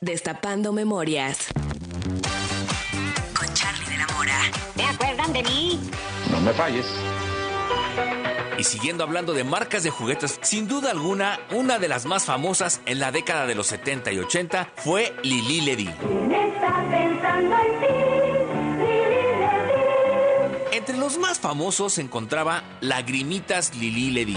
Destapando memorias. Con Charlie de la Mora. ¿Se acuerdan de mí? No me falles. Y siguiendo hablando de marcas de juguetes, sin duda alguna, una de las más famosas en la década de los 70 y 80 fue Lili Ledy. Entre los más famosos se encontraba Lagrimitas Lili Ledy.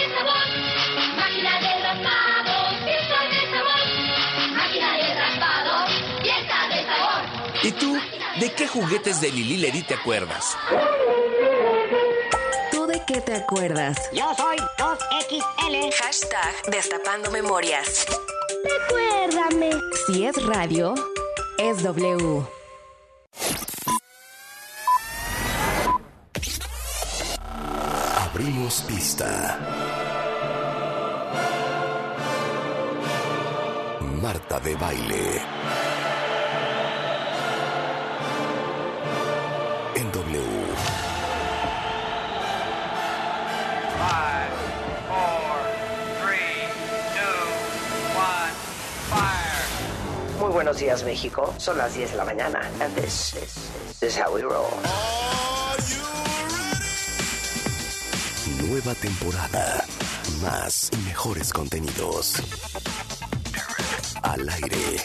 Máquina de raspado, fiesta de sabor. Máquina de raspado, fiesta de sabor. ¿Y tú, de qué juguetes de Lili Ledy te acuerdas? ¿Tú de qué te acuerdas? Yo soy 2XL. Hashtag Destapando Memorias. Recuérdame. Si es radio, es W. Abrimos pista. Marta de baile. En W. Five, four, three, two, one, fire. Muy buenos días, México. Son las 10 de la mañana. And this is, this is how we roll. Nueva temporada. Más y mejores contenidos. Al aire.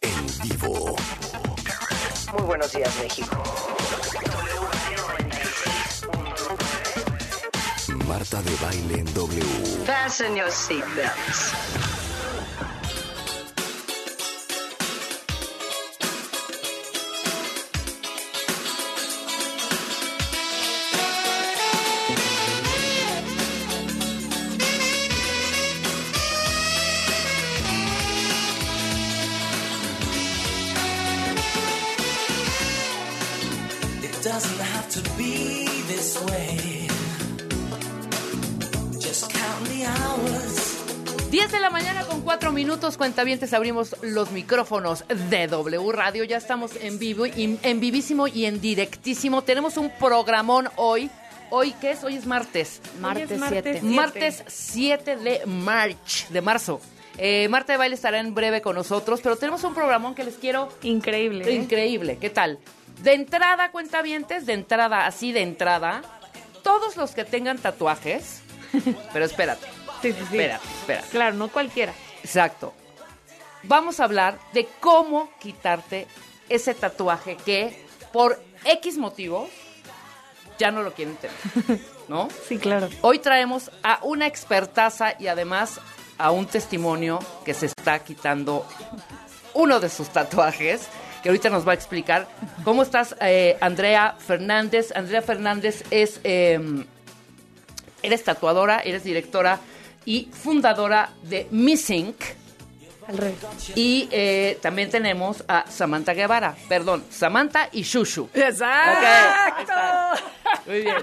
En vivo. Muy buenos días, México. Marta de baile en W. Fasten your seatbelts. Minutos, cuentavientes, abrimos los micrófonos de W Radio. Ya estamos en vivo, y- en vivísimo y en directísimo. Tenemos un programón hoy. ¿Hoy qué es? Hoy es martes. Martes es martes 7. Martes 7 de March, de marzo. Eh, Marta de Baile estará en breve con nosotros, pero tenemos un programón que les quiero... Increíble. ¿eh? Increíble, ¿qué tal? De entrada, cuentavientes, de entrada, así de entrada, todos los que tengan tatuajes, pero espérate, Sí, sí, sí. espérate, espérate. Claro, no cualquiera. Exacto. Vamos a hablar de cómo quitarte ese tatuaje que por X motivo ya no lo quieren tener, ¿no? Sí, claro. Hoy traemos a una expertaza y además a un testimonio que se está quitando uno de sus tatuajes, que ahorita nos va a explicar. ¿Cómo estás, eh, Andrea Fernández? Andrea Fernández es, eh, eres tatuadora, eres directora y fundadora de Missing. Y eh, también tenemos a Samantha Guevara, perdón, Samantha y Shushu. Exacto. Muy bien.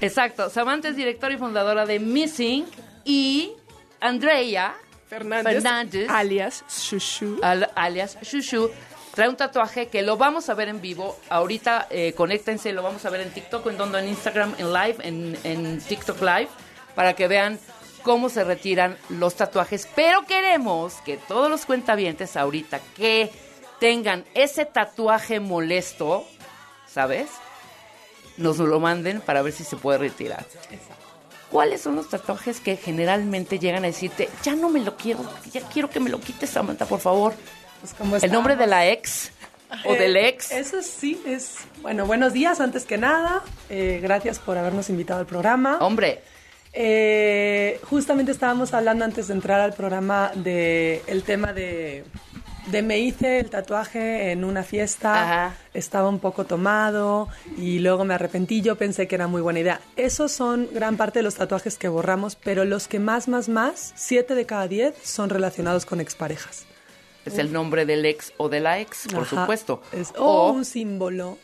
Exacto. Samantha es directora y fundadora de Missing y Andrea Fernández, Fernández, alias Shushu. al- alias Shushu, trae un tatuaje que lo vamos a ver en vivo. Ahorita eh, conéctense, lo vamos a ver en TikTok, en donde en Instagram, en live, en, en TikTok live, para que vean cómo se retiran los tatuajes. Pero queremos que todos los cuentavientes ahorita que tengan ese tatuaje molesto, ¿sabes? Nos lo manden para ver si se puede retirar. ¿Cuáles son los tatuajes que generalmente llegan a decirte, ya no me lo quiero, ya quiero que me lo quites, Samantha, por favor? El nombre de la ex o Eh, del ex. Eso sí es. Bueno, buenos días antes que nada. Eh, gracias por habernos invitado al programa. Hombre, Eh, justamente estábamos hablando antes de entrar al programa de el tema de, de me hice el tatuaje en una fiesta, Ajá. estaba un poco tomado y luego me arrepentí, yo pensé que era muy buena idea. Esos son gran parte de los tatuajes que borramos, pero los que más, más, más, siete de cada diez son relacionados con exparejas. es el nombre del ex o de la ex, por Ajá. supuesto. Es o o un símbolo.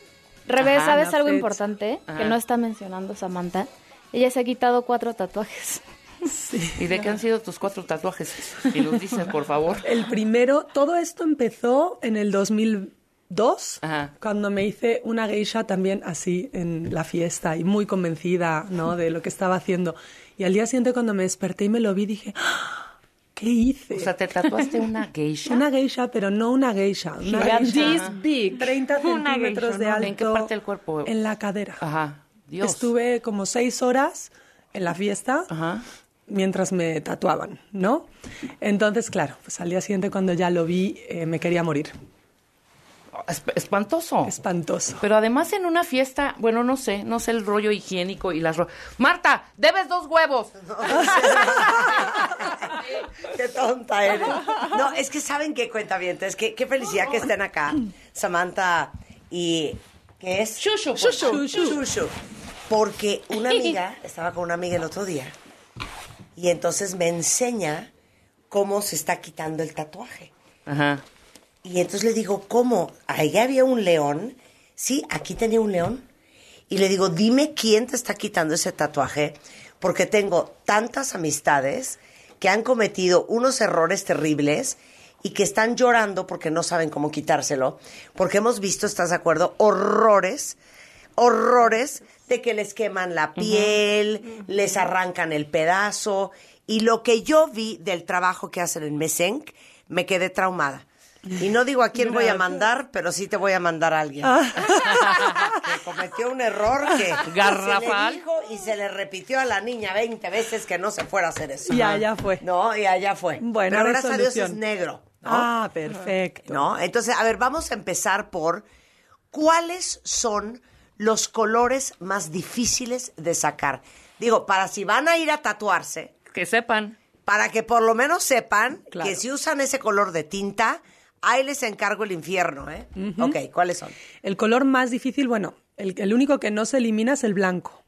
Revés, ¿sabes algo fecha. importante Ajá. que no está mencionando Samantha? Ella se ha quitado cuatro tatuajes. ¿Y de qué han sido tus cuatro tatuajes? Y los dices, por favor. El primero, todo esto empezó en el 2002, Ajá. cuando me hice una geisha también así en la fiesta y muy convencida ¿no? de lo que estaba haciendo. Y al día siguiente cuando me desperté y me lo vi dije, ¡Ah! ¿qué hice? O sea, ¿te tatuaste una geisha? Una geisha, pero no una geisha. Una geisha This big. 30 Una centímetros geisha, de ¿no? alto. ¿En qué parte del cuerpo? En la cadera. Ajá. Dios. Estuve como seis horas en la fiesta Ajá. mientras me tatuaban, ¿no? Entonces, claro, pues al día siguiente cuando ya lo vi, eh, me quería morir. Esp- espantoso. Espantoso. Pero además en una fiesta, bueno, no sé, no sé el rollo higiénico y las... ro- Marta, debes dos huevos. Qué tonta eres. No, es que saben qué cuenta bien. Es que qué felicidad que estén acá. Samantha y. ¿Qué es? Shushu, pues. Shushu. Shushu. Porque una amiga, estaba con una amiga el otro día, y entonces me enseña cómo se está quitando el tatuaje. Ajá. Y entonces le digo, ¿cómo? Ahí había un león. Sí, aquí tenía un león. Y le digo, dime quién te está quitando ese tatuaje, porque tengo tantas amistades que han cometido unos errores terribles y que están llorando porque no saben cómo quitárselo, porque hemos visto, ¿estás de acuerdo? Horrores, horrores de que les queman la piel, les arrancan el pedazo. Y lo que yo vi del trabajo que hacen en Mesenc, me quedé traumada. Y no digo a quién voy a mandar, pero sí te voy a mandar a alguien. que cometió un error que Garrafal. se le dijo y se le repitió a la niña 20 veces que no se fuera a hacer eso. Y allá fue. No, y allá fue. Buena pero gracias a Dios es negro. ¿no? Ah, perfecto. ¿No? Entonces, a ver, vamos a empezar por cuáles son los colores más difíciles de sacar. Digo, para si van a ir a tatuarse, Que sepan. para que por lo menos sepan Claro. que si usan ese color de tinta, ahí les encargo el infierno, ¿eh? Ok, ¿cuáles son? El color más difícil, bueno, el, el único que no se elimina es el blanco.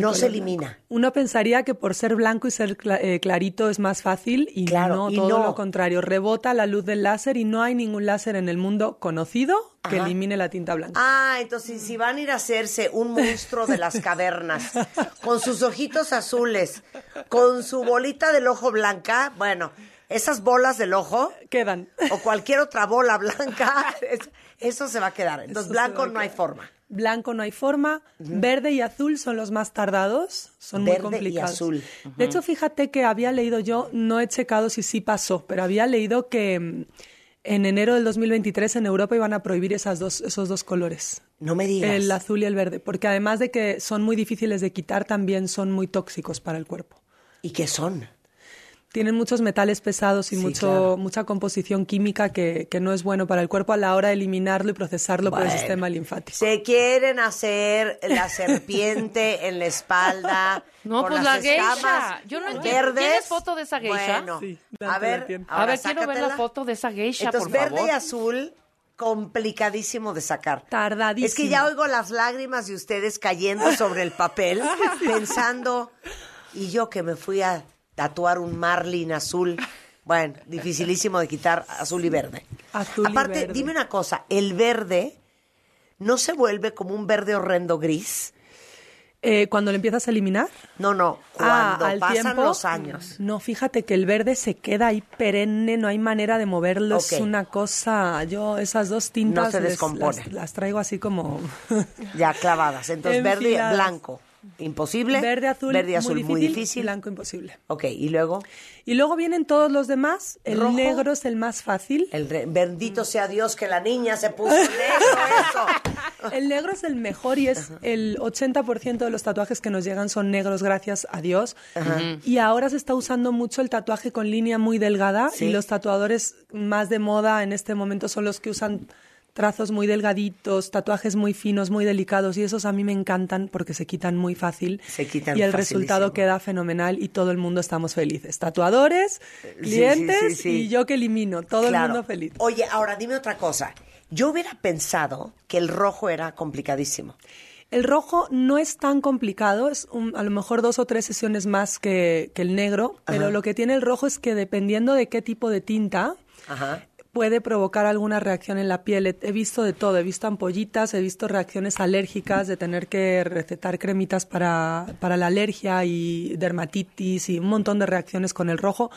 No se blanco. elimina. Uno pensaría que por ser blanco y ser eh, clarito es más fácil y Claro, no, y todo no. lo contrario. Rebota la luz del láser y no hay ningún láser en el mundo conocido que Ajá. elimine la tinta blanca. Ah, entonces si van a ir a hacerse un monstruo de las cavernas, con sus ojitos azules, con su bolita del ojo blanca, bueno, esas bolas del ojo Quedan. o cualquier otra bola blanca, es- eso se va a quedar. Entonces, Eso blanco no hay forma. Blanco no hay forma, verde y azul son los más tardados, son Verde y muy complicados. azul. De hecho, fíjate que había leído yo, no he checado si sí pasó, pero había leído que mm, en enero del 2023 en Europa iban a prohibir esas dos, esos dos colores, No me digas. el azul y el verde, porque además de que son muy difíciles de quitar, también son muy tóxicos para el cuerpo. ¿Y qué son? Tienen muchos metales pesados y Sí, mucho, claro. mucha composición química que, que no es bueno para el cuerpo a la hora de eliminarlo y procesarlo por el sistema linfático. Se quieren hacer la serpiente en la espalda. No, con pues las la geisha. Yo no entiendo. ¿Tienes foto de esa geisha? Bueno, Sí, a ver. A ver, quiero ver la foto de esa geisha, Entonces, por verde favor. y azul, complicadísimo de sacar. Tardadísimo. Es que ya oigo las lágrimas de ustedes cayendo sobre el papel, pensando, y yo que me fui a tatuar un marlin azul. Bueno, dificilísimo de quitar azul y verde. Azul y Aparte, verde. dime una cosa, el verde no se vuelve como un verde horrendo gris. Eh, cuando lo empiezas a eliminar. No, no, Ah, cuando al pasan tiempo, los años. No, fíjate que el verde se queda ahí perenne, no hay manera de moverlo. Es una cosa. Yo esas dos tintas No se les- descompone. las, las traigo así como. Ya clavadas. Entonces, verde y blanco. Imposible. Verde, azul, Verde azul, muy difícil. Blanco, imposible. Ok, y luego Y luego vienen todos los demás. El Rojo. negro es el más fácil. el re- bendito sea Dios que la niña se puso negro eso. El negro es el mejor y es el 80% de los tatuajes que nos llegan son negros, gracias a Dios. Y ahora se está usando mucho el tatuaje con línea muy delgada Sí. y los tatuadores más de moda en este momento son los que usan trazos muy delgaditos, tatuajes muy finos, muy delicados y esos a mí me encantan porque se quitan muy fácil Se quitan y el facilísimo. resultado queda fenomenal y todo el mundo estamos felices. Tatuadores, clientes sí, sí. y yo que elimino, todo Claro. el mundo feliz. Oye, ahora dime otra cosa. Yo hubiera pensado que el rojo era complicadísimo. El rojo no es tan complicado, es un- a lo mejor dos o tres sesiones más que, que el negro, pero lo que tiene el rojo es que dependiendo de qué tipo de tinta, Ajá. Puede provocar alguna reacción en la piel. He, visto de todo, he visto ampollitas, he visto reacciones alérgicas, de tener que recetar cremitas para, para la alergia y dermatitis y un montón de reacciones con el rojo,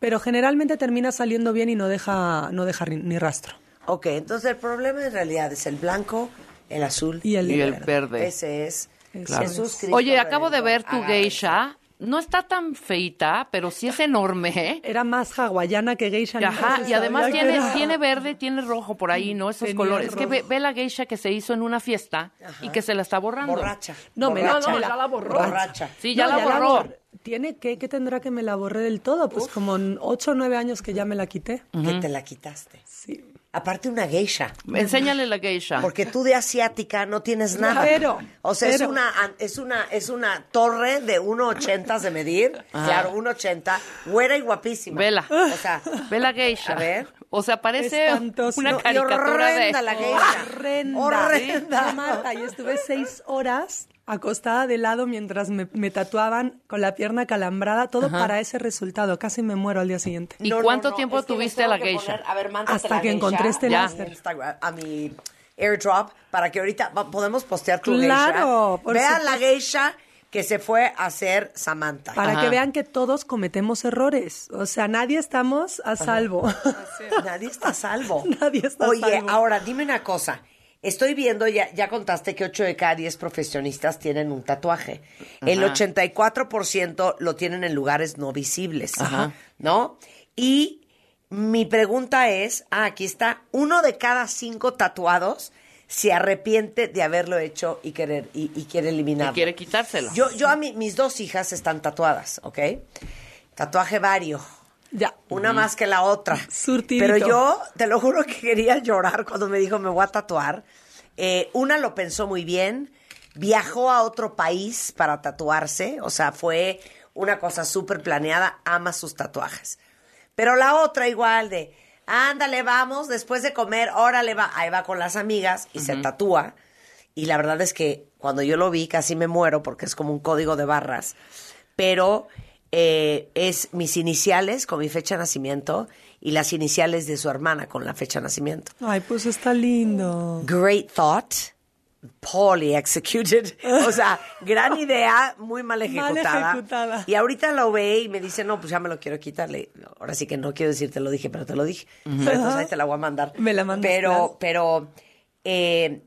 pero generalmente termina saliendo bien y no deja, no deja ni, rastro. Ok, entonces el problema en realidad es el blanco, el azul Y el Y el verde. verde. Ese es Claro. Jesús Cristo. Oye, acabo de ver tu geisha. No está tan feita, pero sí es enorme, ¿eh? Era más hawaiana que geisha. Ajá, y además tiene, era- tiene verde, tiene rojo por ahí, ¿no? Esos Tenía colores. Es que ve, la geisha que se hizo en una fiesta y que se la está borrando. Borracha. No, me la- Borracha. me la- ya la borró. Borracha. Sí, ya No, la borró. bor- ¿Tiene que, que tendrá que me la borré del todo? Pues como en ocho o nueve años que ya me la quité. Que te la quitaste. Sí. Aparte una geisha. Enséñale la geisha. Porque tú de asiática no tienes nada. Cero, O sea, es una es una es una torre de 1.80 de medir. Claro, 1.80, güera y guapísima. Vela. O sea, Ve la geisha. A ver. O sea, parece Espantoso. una No, y caricatura de... horrenda la geisha. Horrenda. Horrenda. No, Marta, y estuve seis horas acostada de lado mientras me, me tatuaban con la pierna calambrada, todo para ese resultado. Casi me muero al día siguiente. ¿Y No, cuánto no, tiempo es que les tuviste a la geisha? poner- a ver, Hasta la que geisha encontré este a láser. mi Instagram, a mi airdrop, para que ahorita podemos postear tu Claro, geisha. Vean la geisha que se fue a hacer Samantha. Para Ajá. que vean que todos cometemos errores. O sea, nadie estamos a salvo. Nadie está a salvo. Nadie está a Oye, salvo. ahora dime una cosa. Estoy viendo, ya, ya contaste que 8 de cada 10 profesionistas tienen un tatuaje. El Ajá. 84% lo tienen en lugares no visibles. Ajá. ¿No? Y mi pregunta es, ah, aquí está, uno de cada cinco tatuados se arrepiente de haberlo hecho y querer y, y quiere Y eliminarlo. quiere quitárselo. Yo, yo a mi- mis dos hijas están tatuadas, ¿ok? Tatuaje vario. Ya. Una más que la otra. Surtidito. Pero yo, te lo juro que quería llorar cuando me dijo me voy a tatuar. Eh, una lo pensó muy bien, viajó a otro país para tatuarse, o sea, fue una cosa súper planeada, ama sus tatuajes. Pero la otra igual de, ándale, vamos, después de comer, órale, va, ahí va con las amigas y se tatúa. Y la verdad es que cuando yo lo vi casi me muero porque es como un código de barras. Pero eh, es mis iniciales con mi fecha de nacimiento y las iniciales de su hermana con la fecha de nacimiento. Ay, pues está lindo. Great thought, poorly executed. O sea, gran idea, muy mal ejecutada. ejecutada. Y ahorita lo ve y me dice, no, pues ya me lo quiero quitar. Le- ahora sí que no quiero decir te lo dije, pero te lo dije. Entonces ahí te la voy a mandar. Me la mandas, Pero, claro. pero eh,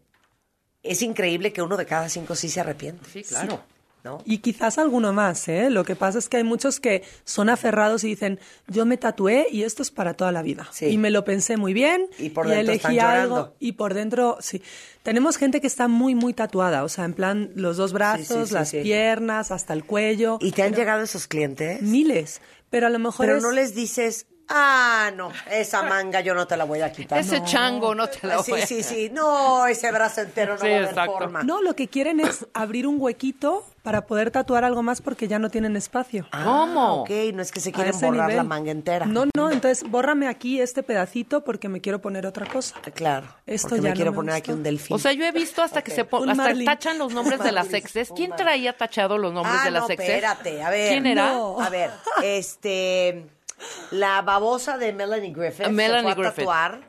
es increíble que uno de cada cinco sí se arrepiente. Sí, claro. ¿No? Y quizás alguno más, ¿eh? Lo que pasa es que hay muchos que son aferrados y dicen, yo me tatué y esto es para toda la vida. Sí. Y me lo pensé muy bien. Y por dentro elegí algo. Y por dentro, sí. Tenemos gente que está muy, muy tatuada. O sea, en plan, los dos brazos, Sí, las piernas, hasta el cuello. ¿Y te han llegado esos clientes? Miles. Pero a lo mejor Pero es- no les dices, ah, no, esa manga yo no te la voy a quitar. Ese No. chango no te lo Sí, voy a- sí, sí. No, ese brazo entero no Sí, va a haber exacto. forma. No, lo que quieren es abrir un huequito para poder tatuar algo más porque ya no tienen espacio. Ah, ok, no es que se quieren borrar la nivel. manga entera. No, no, entonces bórrame aquí este pedacito porque me quiero poner otra cosa. Claro. Esto porque ya me no quiero me poner gustó. aquí un delfín. O sea, yo he visto hasta que se hasta marlin. tachan los nombres de las exes. ¿Quién traía tachado los nombres ah, de las no, exes? espérate, a ver. ¿Quién era? No. A ver, este, la babosa de Melanie Griffith Melanie se fue a Griffith. tatuar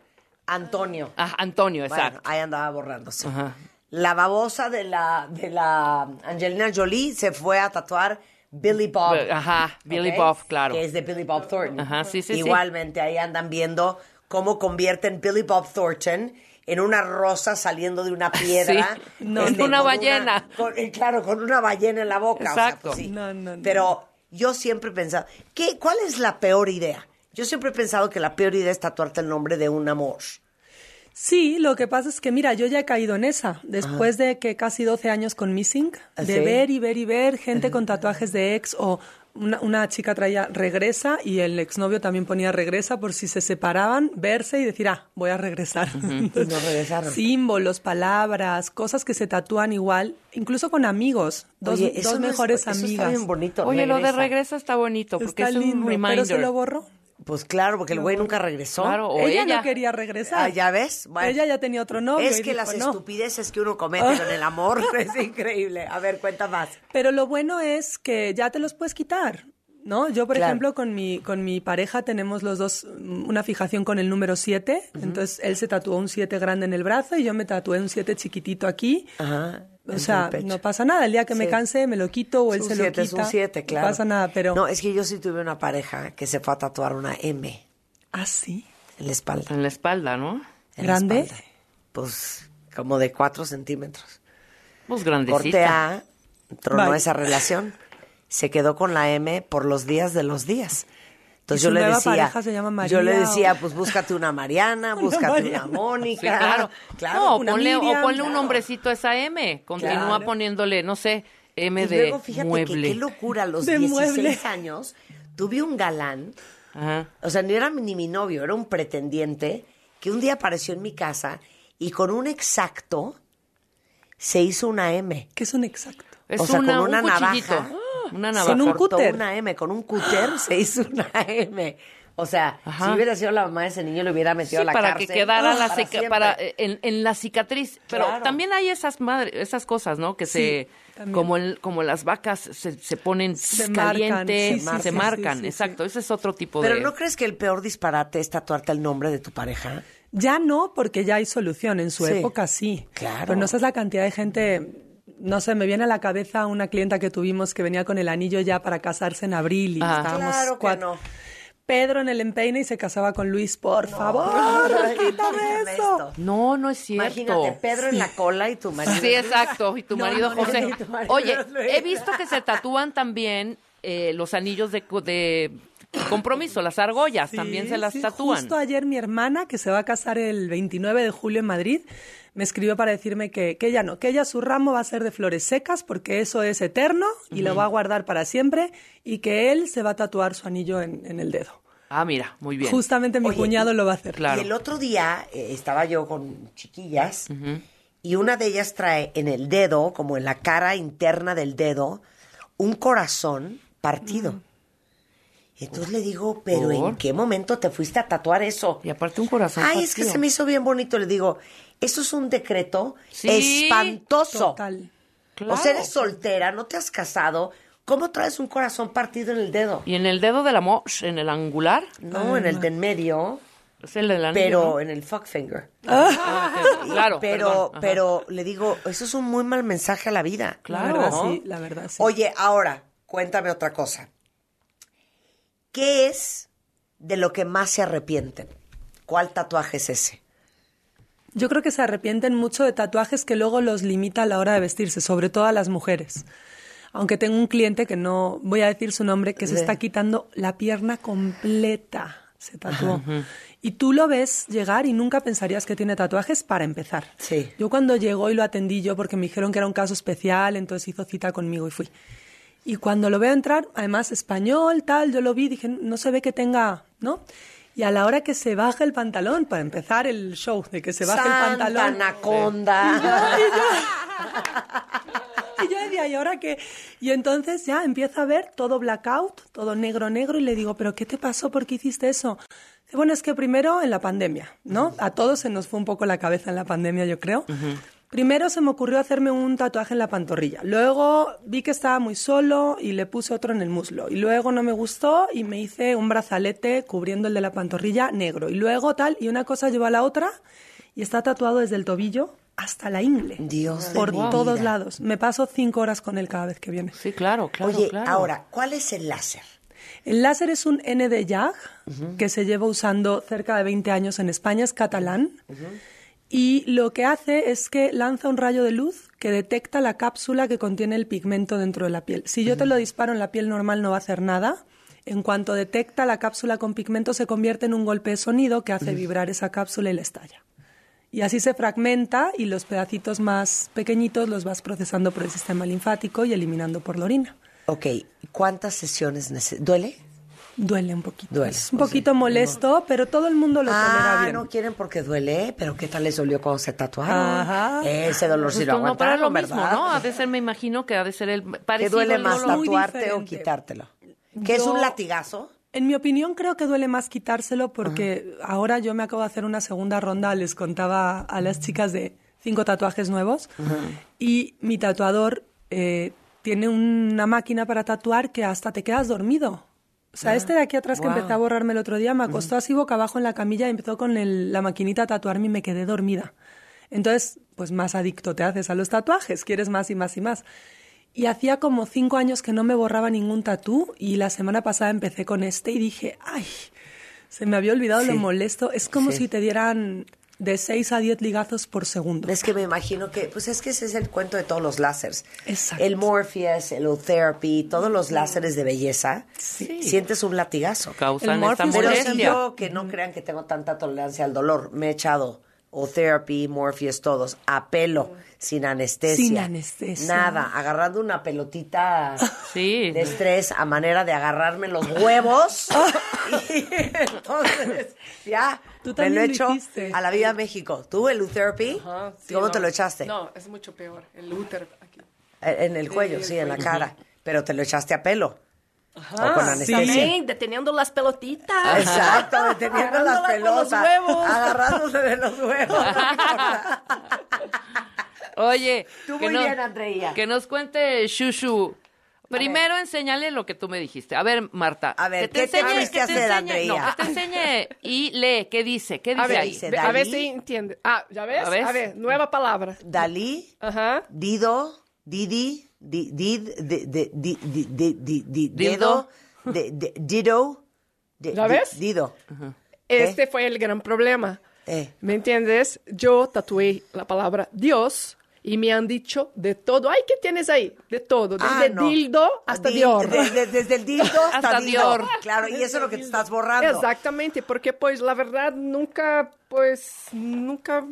Antonio. Ah, Antonio, Bueno, exacto. ahí andaba borrándose. Ajá. La babosa de la, de la Angelina Jolie se fue a tatuar Billy Bob. Ajá, Billy ¿ok? Bob, claro. Que es de Billy Bob Thornton. Ajá, sí, sí, sí. Igualmente, ahí andan viendo cómo convierten Billy Bob Thornton en una rosa saliendo de una piedra. Sí. No, en una con ballena. con- eh, claro, con una ballena en la boca. o sea, Exacto. pues sí. No, no, no. Pero yo siempre he pensado, ¿qué, ¿cuál es la peor idea? Yo siempre he pensado que la peor idea es tatuarte el nombre de un amor. Sí, lo que pasa es que, mira, yo ya he caído en esa. Después de que casi 12 años con Missing, ¿Ah, de sí? ver y ver y ver gente con tatuajes de ex o una, una chica traía regresa y el exnovio también ponía regresa por si se separaban, verse y decir, ah, voy a regresar. Entonces, no regresaron. Símbolos, palabras, cosas que se tatúan igual, incluso con amigos, dos, Oye, dos no es- mejores eso está amigas. bien bonito. Oye, lo de regresa. está bonito porque Está es un lindo, reminder. pero se lo borró. Pues claro, porque el güey nunca regresó. Claro, o ella, ella. no quería regresar. Ah, ¿ya ves? Bueno. Ella ya tenía otro novio. es que dijo, las "No". estupideces que uno comete con el amor es increíble. A ver, cuenta más. Pero lo bueno es que ya te los puedes quitar. ¿No? Yo, por Claro. ejemplo, con mi, con mi pareja tenemos los dos mm, una fijación con el número 7. Entonces, él se tatuó un 7 grande en el brazo y yo me tatué un 7 chiquitito aquí. Ajá. O sea, no pasa nada. El día que me Sí. canse, me lo quito o él se lo siete, quita. Es un 7, claro. No pasa nada, pero... No, es que yo sí tuve una pareja que se fue a tatuar una M ¿Ah, sí? en la espalda. En la espalda, ¿no? en la ¿Grande? espalda. Pues como de 4 centímetros. Pues Corte grandecita. A, tronó Vaya. esa relación. Se quedó con la M por los días de los días. Entonces ¿Y su yo le decía, se llama yo le decía, pues búscate una Mariana, búscate Mariana. una Mónica. Sí, claro. claro, no, una ponle, Miriam, o ponle un nombrecito a esa M. Continúa Claro. poniéndole, no sé, M Y de luego fíjate mueble. que qué locura, a los De 16 mueble. años tuve un galán, Ajá. o sea, no era ni mi novio, era un pretendiente que un día apareció en mi casa y con un exacto se hizo una M. ¿Qué es un exacto? Es o sea, una, con una un cuchillito. Navaja. Una Con navaja. un cortó cúter. una M, con un cúter se hizo una M. O sea, Ajá. si hubiera sido la mamá de ese niño, le hubiera metido Sí, a la para cárcel. que quedara la Para cica- siempre. para, eh, en, en la cicatriz. Pero Claro. también hay esas madre, esas cosas, ¿no? Que se también. como el, como las vacas se, se ponen Se caliente, marcan, sí, se sí, marcan, sí, sí, exacto. Ese es otro tipo Pero de. ¿no crees que el peor disparate es tatuarte el nombre de tu pareja? Ya no, porque ya hay solución. En su Sí. época sí. Claro. Pero no sabes la cantidad de gente. No sé, me viene a la cabeza una clienta que tuvimos que venía con el anillo ya para casarse en abril y Ah. estábamos Claro que cuatro. no. Pedro en el empeine y se casaba con Luis. Por favor, quítame eso. No, no es cierto. Imagínate, Pedro en la cola y tu marido. Sí, exacto. Y tu No, marido no, José. no, y tu marido Oye, he visto que se tatúan también eh, los anillos de, co- de compromiso, las argollas, Sí, también se las sí. tatúan. Justo ayer mi hermana, que se va a casar el 29 de julio en Madrid, me escribió para decirme que, que ella no, que ella su ramo va a ser de flores secas porque eso es eterno y lo va a guardar para siempre y que él se va a tatuar su anillo en, en el dedo. Ah, mira, muy bien. Justamente mi Oye, cuñado y- lo va a hacer. Claro. Y el otro día eh, estaba yo con chiquillas y una de ellas trae en el dedo, como en la cara interna del dedo, un corazón partido. Y entonces le digo, pero ¿en qué momento te fuiste a tatuar eso? Y aparte un corazón Ay, es que se me hizo bien bonito. Le digo, eso es un decreto Sí, espantoso. Total. O sea, eres soltera, no te has casado. ¿Cómo traes un corazón partido en el dedo? Y en el dedo de la mosh, en el angular, No, en el de en medio, es el del anillo, pero ¿no? en el fuck finger. Ah, ok, claro, pero, perdón, pero le digo, eso es un muy mal mensaje a la vida. Claro. La verdad sí, la verdad sí. Oye, ahora, cuéntame otra cosa. ¿Qué es de lo que más se arrepienten? ¿Cuál tatuaje es ese? Yo creo que se arrepienten mucho de tatuajes que luego los limita a la hora de vestirse, sobre todo a las mujeres. Aunque tengo un cliente que no voy a decir su nombre, que se está quitando la pierna completa. Se tatuó. Y tú lo ves llegar y nunca pensarías que tiene tatuajes para empezar. Sí. Yo cuando llegó y lo atendí yo porque me dijeron que era un caso especial, entonces hizo cita conmigo y fui. Y cuando lo veo entrar, además español, tal, yo lo vi, dije, no se ve que tenga, ¿no? Y a la hora que se baja el pantalón, para empezar el show, de que se baja Santa el pantalón. anaconda. Y yo, y yo- y yo decía, ¿y ahora qué? Y entonces ya empiezo a ver todo blackout, todo negro, negro, y le digo, ¿pero qué te pasó? ¿Por qué hiciste eso? Bueno, es que primero en la pandemia, ¿no? A todos se nos fue un poco la cabeza en la pandemia, yo creo. Primero se me ocurrió hacerme un tatuaje en la pantorrilla. Luego vi que estaba muy solo y le puse otro en el muslo. Y luego no me gustó y me hice un brazalete cubriendo el de la pantorrilla negro. Y luego tal, y una cosa llevó a la otra y está tatuado desde el tobillo hasta la ingle. Dios Por todos vida. lados. Me paso cinco horas con él cada vez que viene. Sí, claro, claro, Oye, claro. ahora, ¿cuál es el láser? El láser es un ND JAG que se lleva usando cerca de 20 años en España, es catalán. Y lo que hace es que lanza un rayo de luz que detecta la cápsula que contiene el pigmento dentro de la piel. Si yo te lo disparo en la piel normal no va a hacer nada. En cuanto detecta la cápsula con pigmento se convierte en un golpe de sonido que hace vibrar esa cápsula y la estalla. Y así se fragmenta y los pedacitos más pequeñitos los vas procesando por el sistema linfático y eliminando por la orina. Ok, ¿cuántas sesiones necesitas? ¿Duele? Duele un poquito. Duele, Es un pues poquito molesto, pero todo el mundo lo tolera Ah, bien. no quieren porque duele, pero ¿qué tal les dolió cuando se tatuaron? Ajá. Ese dolor sí Pues lo no, para lo aguantaron, mismo, ¿verdad? ¿no? De ser, me imagino que ha de ser el ¿Qué parecido duele el más, tatuarte o quitártelo? ¿Qué es un latigazo? En mi opinión, creo que duele más quitárselo porque ahora yo me acabo de hacer una segunda ronda. Les contaba a las chicas de cinco tatuajes nuevos y mi tatuador eh, tiene una máquina para tatuar que hasta te quedas dormido. O sea, Ah, este de aquí atrás que empecé a borrarme el otro día me acostó así boca abajo en la camilla y empezó con el- la maquinita a tatuarme y me quedé dormida. Entonces, pues más adicto te haces a los tatuajes, quieres más y más y más. Y hacía como cinco años que no me borraba ningún tatú y la semana pasada empecé con este y dije, ay, se me había olvidado Sí. lo molesto. Es como Sí. si te dieran de 6 a 10 ligazos por segundo. Es que me imagino que, pues es que ese es el cuento de todos los láseres. Exacto. El Morpheus, el O-Therapy, todos los láseres de belleza, sientes un latigazo. Causan El esta molestia. yo, que no crean que tengo tanta tolerancia al dolor, me he echado O-Therapy, Morpheus, todos, a pelo, sin anestesia. Sin anestesia. Nada, agarrando una pelotita Sí. de estrés a manera de agarrarme los huevos. y entonces, ya, Tú me también lo he lo hecho hiciste. a la vida México. ¿Tú el? Ajá, sí, ¿Cómo no. te lo echaste? No, es mucho peor. El útero aquí. En el cuello, el sí, en la cara. Pero te lo echaste a pelo. Ajá, O con anestesia. También deteniendo las pelotitas. Exacto, deteniendo las con los pelotas. huevos. Agarrándose de los huevos. Oye, Tú que muy no- bien, Andreía. Que nos cuente Shushu. Primero enséñale lo que tú me dijiste. A ver, Marta. A ver, que ¿qué te fuiste a hacer, enseñe? No, que te enseñe y lee. ¿Qué dice? ¿Qué dice A ver, ahí? dice, a ver si entiende. Ah, ¿ya ves? A ver, nueva palabra. Dalí, Ajá. Dido, Didi, di- did, de- de- Dido. de- ¿Ya ves? Dido. Este fue el gran problema. Eh. ¿Me entiendes? Yo tatué la palabra Dios y me han dicho de todo. Ay, ¿qué tienes ahí? De todo. Desde Ah, no. dildo hasta Di- Dior. Desde, desde el dildo hasta, Hasta. Dior. Claro, y eso es lo que te estás borrando. Exactamente, porque pues la verdad nunca, pues, nunca...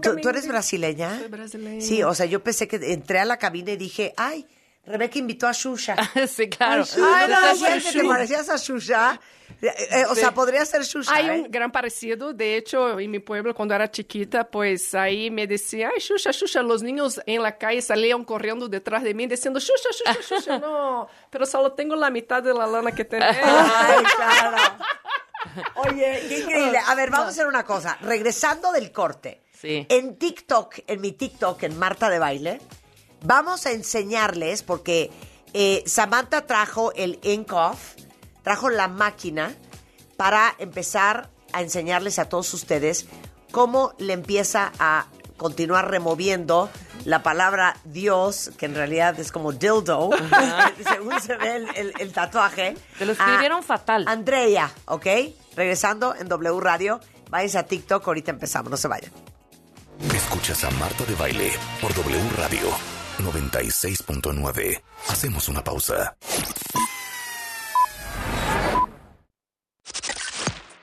¿Tú, tú eres brasileña? Soy brasileña. Sí, o sea, yo pensé que entré a la cabina y dije, ay, Rebeca invitó a Shusha. sí, claro. Ay, no, ¿sabes que te parecías a Shusha? Eh, eh, o Sí. sea, podría ser Shusha, Hay ¿eh? un gran parecido, de hecho, en mi pueblo, cuando era chiquita, pues ahí me decía, ay, Xuxa, Xuxa, los niños en la calle salían corriendo detrás de mí diciendo, Xuxa, Xuxa, Xuxa, no, pero solo tengo la mitad de la lana que tenés. Ay, claro. Oye, qué increíble. A ver, vamos a hacer una cosa. Regresando del corte. Sí. En TikTok, en mi TikTok, en Marta de Baile, vamos a enseñarles, porque eh, Samantha trajo el Ink Off, trajo la máquina para empezar a enseñarles a todos ustedes cómo le empieza a continuar removiendo la palabra Dios, que en realidad es como dildo, según se ve el, el- el tatuaje. Te lo escribieron a fatal. Andrea, ¿ok? Regresando en W Radio, váyanse a TikTok, ahorita empezamos, no se vayan. Escuchas a Marta de Baile por W Radio 96.9. Hacemos una pausa.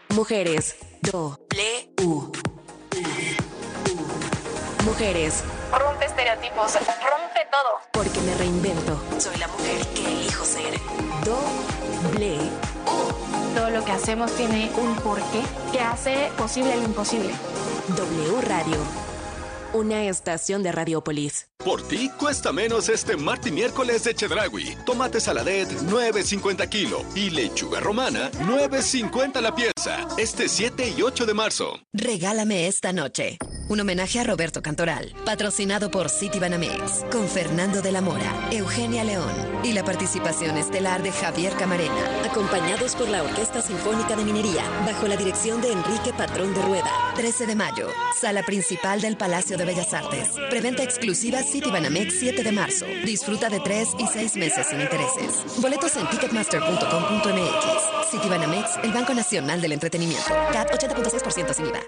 Mujeres. W. Mujeres. Rompe estereotipos, rompe todo. Porque me reinvento. Soy la mujer que elijo ser. Doble Todo lo que hacemos tiene un porqué que hace posible lo imposible. W Radio. Una estación de Radiopolis. Por ti cuesta menos este martes y miércoles de Chedragui. Tomate saladet 9.50 kilo y lechuga romana 9.50 la pieza. Este 7 y 8 de marzo. Regálame esta noche. Un homenaje a Roberto Cantoral, patrocinado por City Banamex, con Fernando de la Mora, Eugenia León y la participación estelar de Javier Camarena. Acompañados por la Orquesta Sinfónica de Minería, bajo la dirección de Enrique Patrón de Rueda. 13 de mayo, sala principal del Palacio de Bellas Artes. Preventa exclusiva City Banamex 7 de marzo. Disfruta de 3 y 6 meses sin intereses. Boletos en ticketmaster.com.mx. City Banamex, el Banco Nacional del Entretenimiento. CAT 80.6% sin IVA.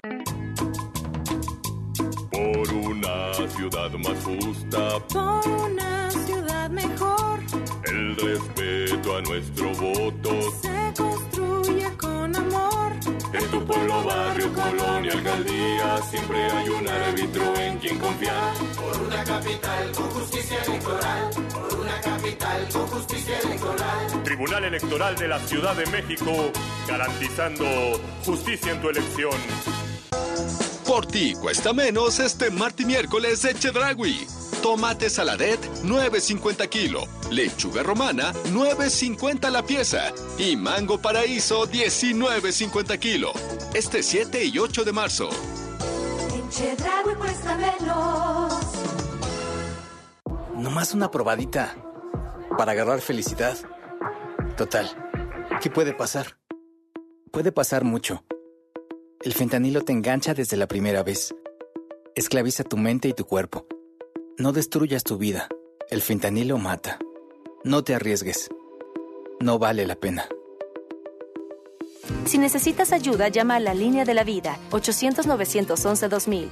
Por una ciudad más justa, Por una ciudad mejor el respeto a nuestro voto. se construye con amor. En tu pueblo, barrio, colonia, alcaldía, siempre hay un árbitro en quien confiar. Por una capital con justicia electoral. Por una capital con justicia electoral. Tribunal Electoral de la Ciudad de México, garantizando justicia en tu elección. Por ti cuesta menos este martes y miércoles de Chedragui. Tomate saladet 9.50 kilo. Lechuga romana 9.50 la pieza. Y mango paraíso 19.50 kilo. Este 7 y 8 de marzo. En Chedraui cuesta menos. Nomás una probadita para agarrar felicidad. Total, ¿qué puede pasar? Puede pasar mucho. El fentanilo te engancha desde la primera vez. Esclaviza tu mente y tu cuerpo. No destruyas tu vida. El fentanilo mata. No te arriesgues. No vale la pena. Si necesitas ayuda, llama a la línea de la vida, 800-911-2000.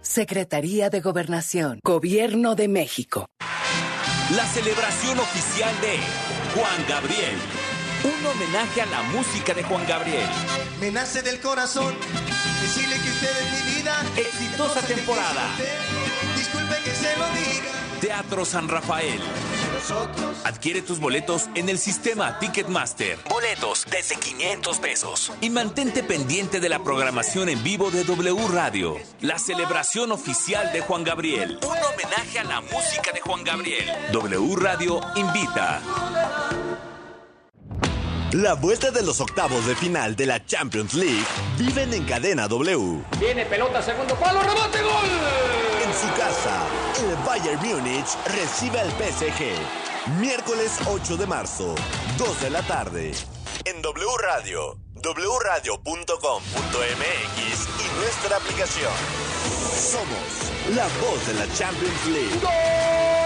Secretaría de Gobernación, Gobierno de México. La celebración oficial de Juan Gabriel. Un homenaje a la música de Juan Gabriel. Me nace del corazón decirle que usted es mi vida. Exitosa temporada. Disculpe que se lo diga. Teatro San Rafael. Adquiere tus boletos en el sistema Ticketmaster. Boletos desde 500 pesos. Y mantente pendiente de la programación en vivo de W Radio. La celebración oficial de Juan Gabriel. Un homenaje a la música de Juan Gabriel. W Radio invita. La vuelta de los octavos de final de la Champions League viven en cadena W. Viene pelota, segundo palo, rebote, gol. En su casa, el Bayern Múnich recibe al PSG. Miércoles 8 de marzo, 2 de la tarde. En W Radio, wradio.com.mx y nuestra aplicación. Somos la voz de la Champions League.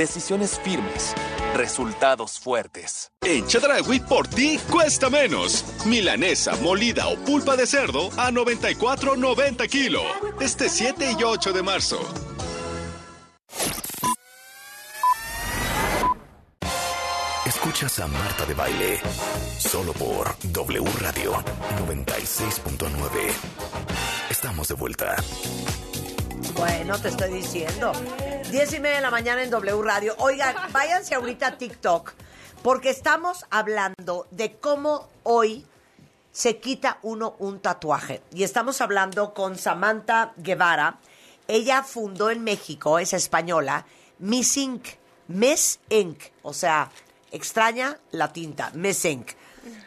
decisiones firmes, resultados fuertes. En Chedragui, por ti cuesta menos. Milanesa, molida o pulpa de cerdo a 94.90 kilo. Este 7 y 8 de marzo. Escuchas a Marta de Baile, solo por W Radio 96.9. Estamos de vuelta. Bueno, te estoy diciendo. Diez y media de la mañana en W Radio. Oigan, váyanse ahorita a TikTok, porque estamos hablando de cómo hoy se quita uno un tatuaje. Y estamos hablando con Samantha Guevara. Ella fundó en México, es española, Miss Ink. Miss Ink. O sea, extraña la tinta, Miss Ink.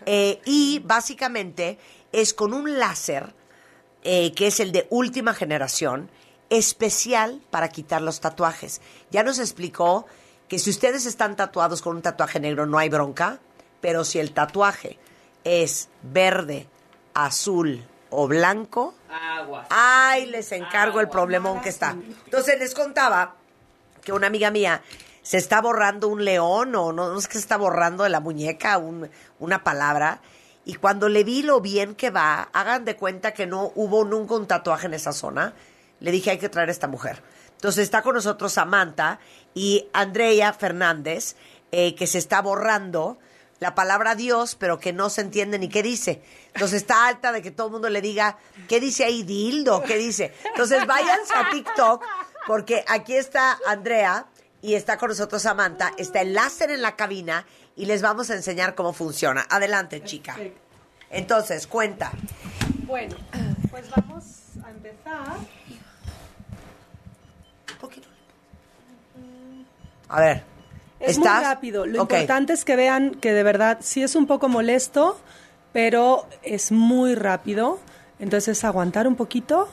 Eh, y básicamente es con un láser, eh, que es el de última generación, especial para quitar los tatuajes. Ya nos explicó que si ustedes están tatuados con un tatuaje negro no hay bronca, pero si el tatuaje es verde, azul o blanco, Aguas. ay, les encargo el problemón que está. Entonces les contaba que una amiga mía se está borrando un león o no, no sé qué se está borrando de la muñeca, un- una palabra. Y cuando le vi lo bien que va, hagan de cuenta que no hubo nunca un tatuaje en esa zona, le dije hay que traer a esta mujer. Entonces está con nosotros Samantha y Andrea Fernández, eh, que se está borrando la palabra Dios, pero que no se entiende ni qué dice. Entonces está alta de que todo el mundo le diga, ¿qué dice ahí dildo? ¿Qué dice? Entonces váyanse a TikTok, porque aquí está Andrea y está con nosotros Samantha, está el láser en la cabina y les vamos a enseñar cómo funciona. Adelante, chica. Entonces, cuenta. Bueno, pues vamos a empezar. A ver. Es ¿Estás? muy rápido. Lo Ok. importante es que vean que de verdad sí es un poco molesto, pero es muy rápido. Entonces es aguantar un poquito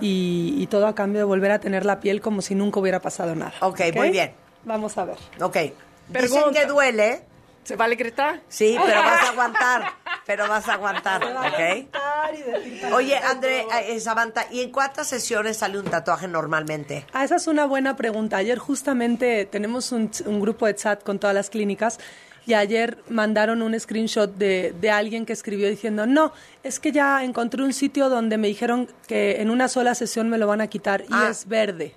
y, y todo a cambio de volver a tener la piel como si nunca hubiera pasado nada. Ok, muy bien. Vamos a ver. Ok. Dicen Pregunta. que duele. ¿Se vale gritar? Sí, pero vas a aguantar. Pero vas a aguantar, ¿ok? Oye, André, eh, Samantha, ¿y en cuántas sesiones sale un tatuaje normalmente? Ah, esa es una buena pregunta. Ayer justamente tenemos un grupo de chat con todas las clínicas y ayer mandaron un screenshot de, de alguien que escribió diciendo, no, es que ya encontré un sitio donde me dijeron que en una sola sesión me lo van a quitar y Ah. es verde.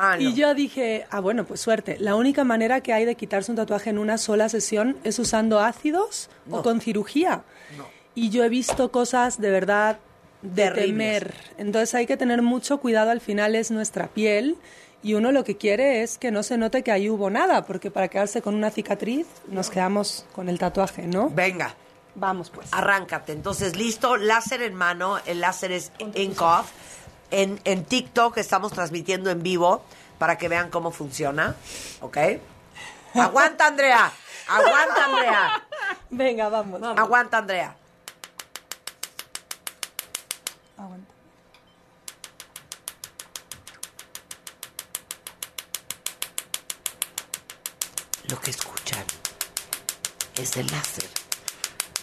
Ah, no. Y yo dije, ah, bueno, pues suerte. La única manera que hay de quitarse un tatuaje en una sola sesión es usando ácidos o con cirugía. Y yo he visto cosas de verdad de Terribles. temer. Entonces hay que tener mucho cuidado, al final es nuestra piel y uno lo que quiere es que no se note que ahí hubo nada, porque para quedarse con una cicatriz nos quedamos con el tatuaje, ¿no? Venga. Vamos pues. Arráncate. Entonces, listo, láser en mano. El láser es Ink Off. En, en TikTok estamos transmitiendo en vivo para que vean cómo funciona. ¿Ok? Aguanta, Andrea. Aguanta, Andrea. Venga, vamos. Aguanta, Andrea. Aguanta. Lo que escuchan es el láser.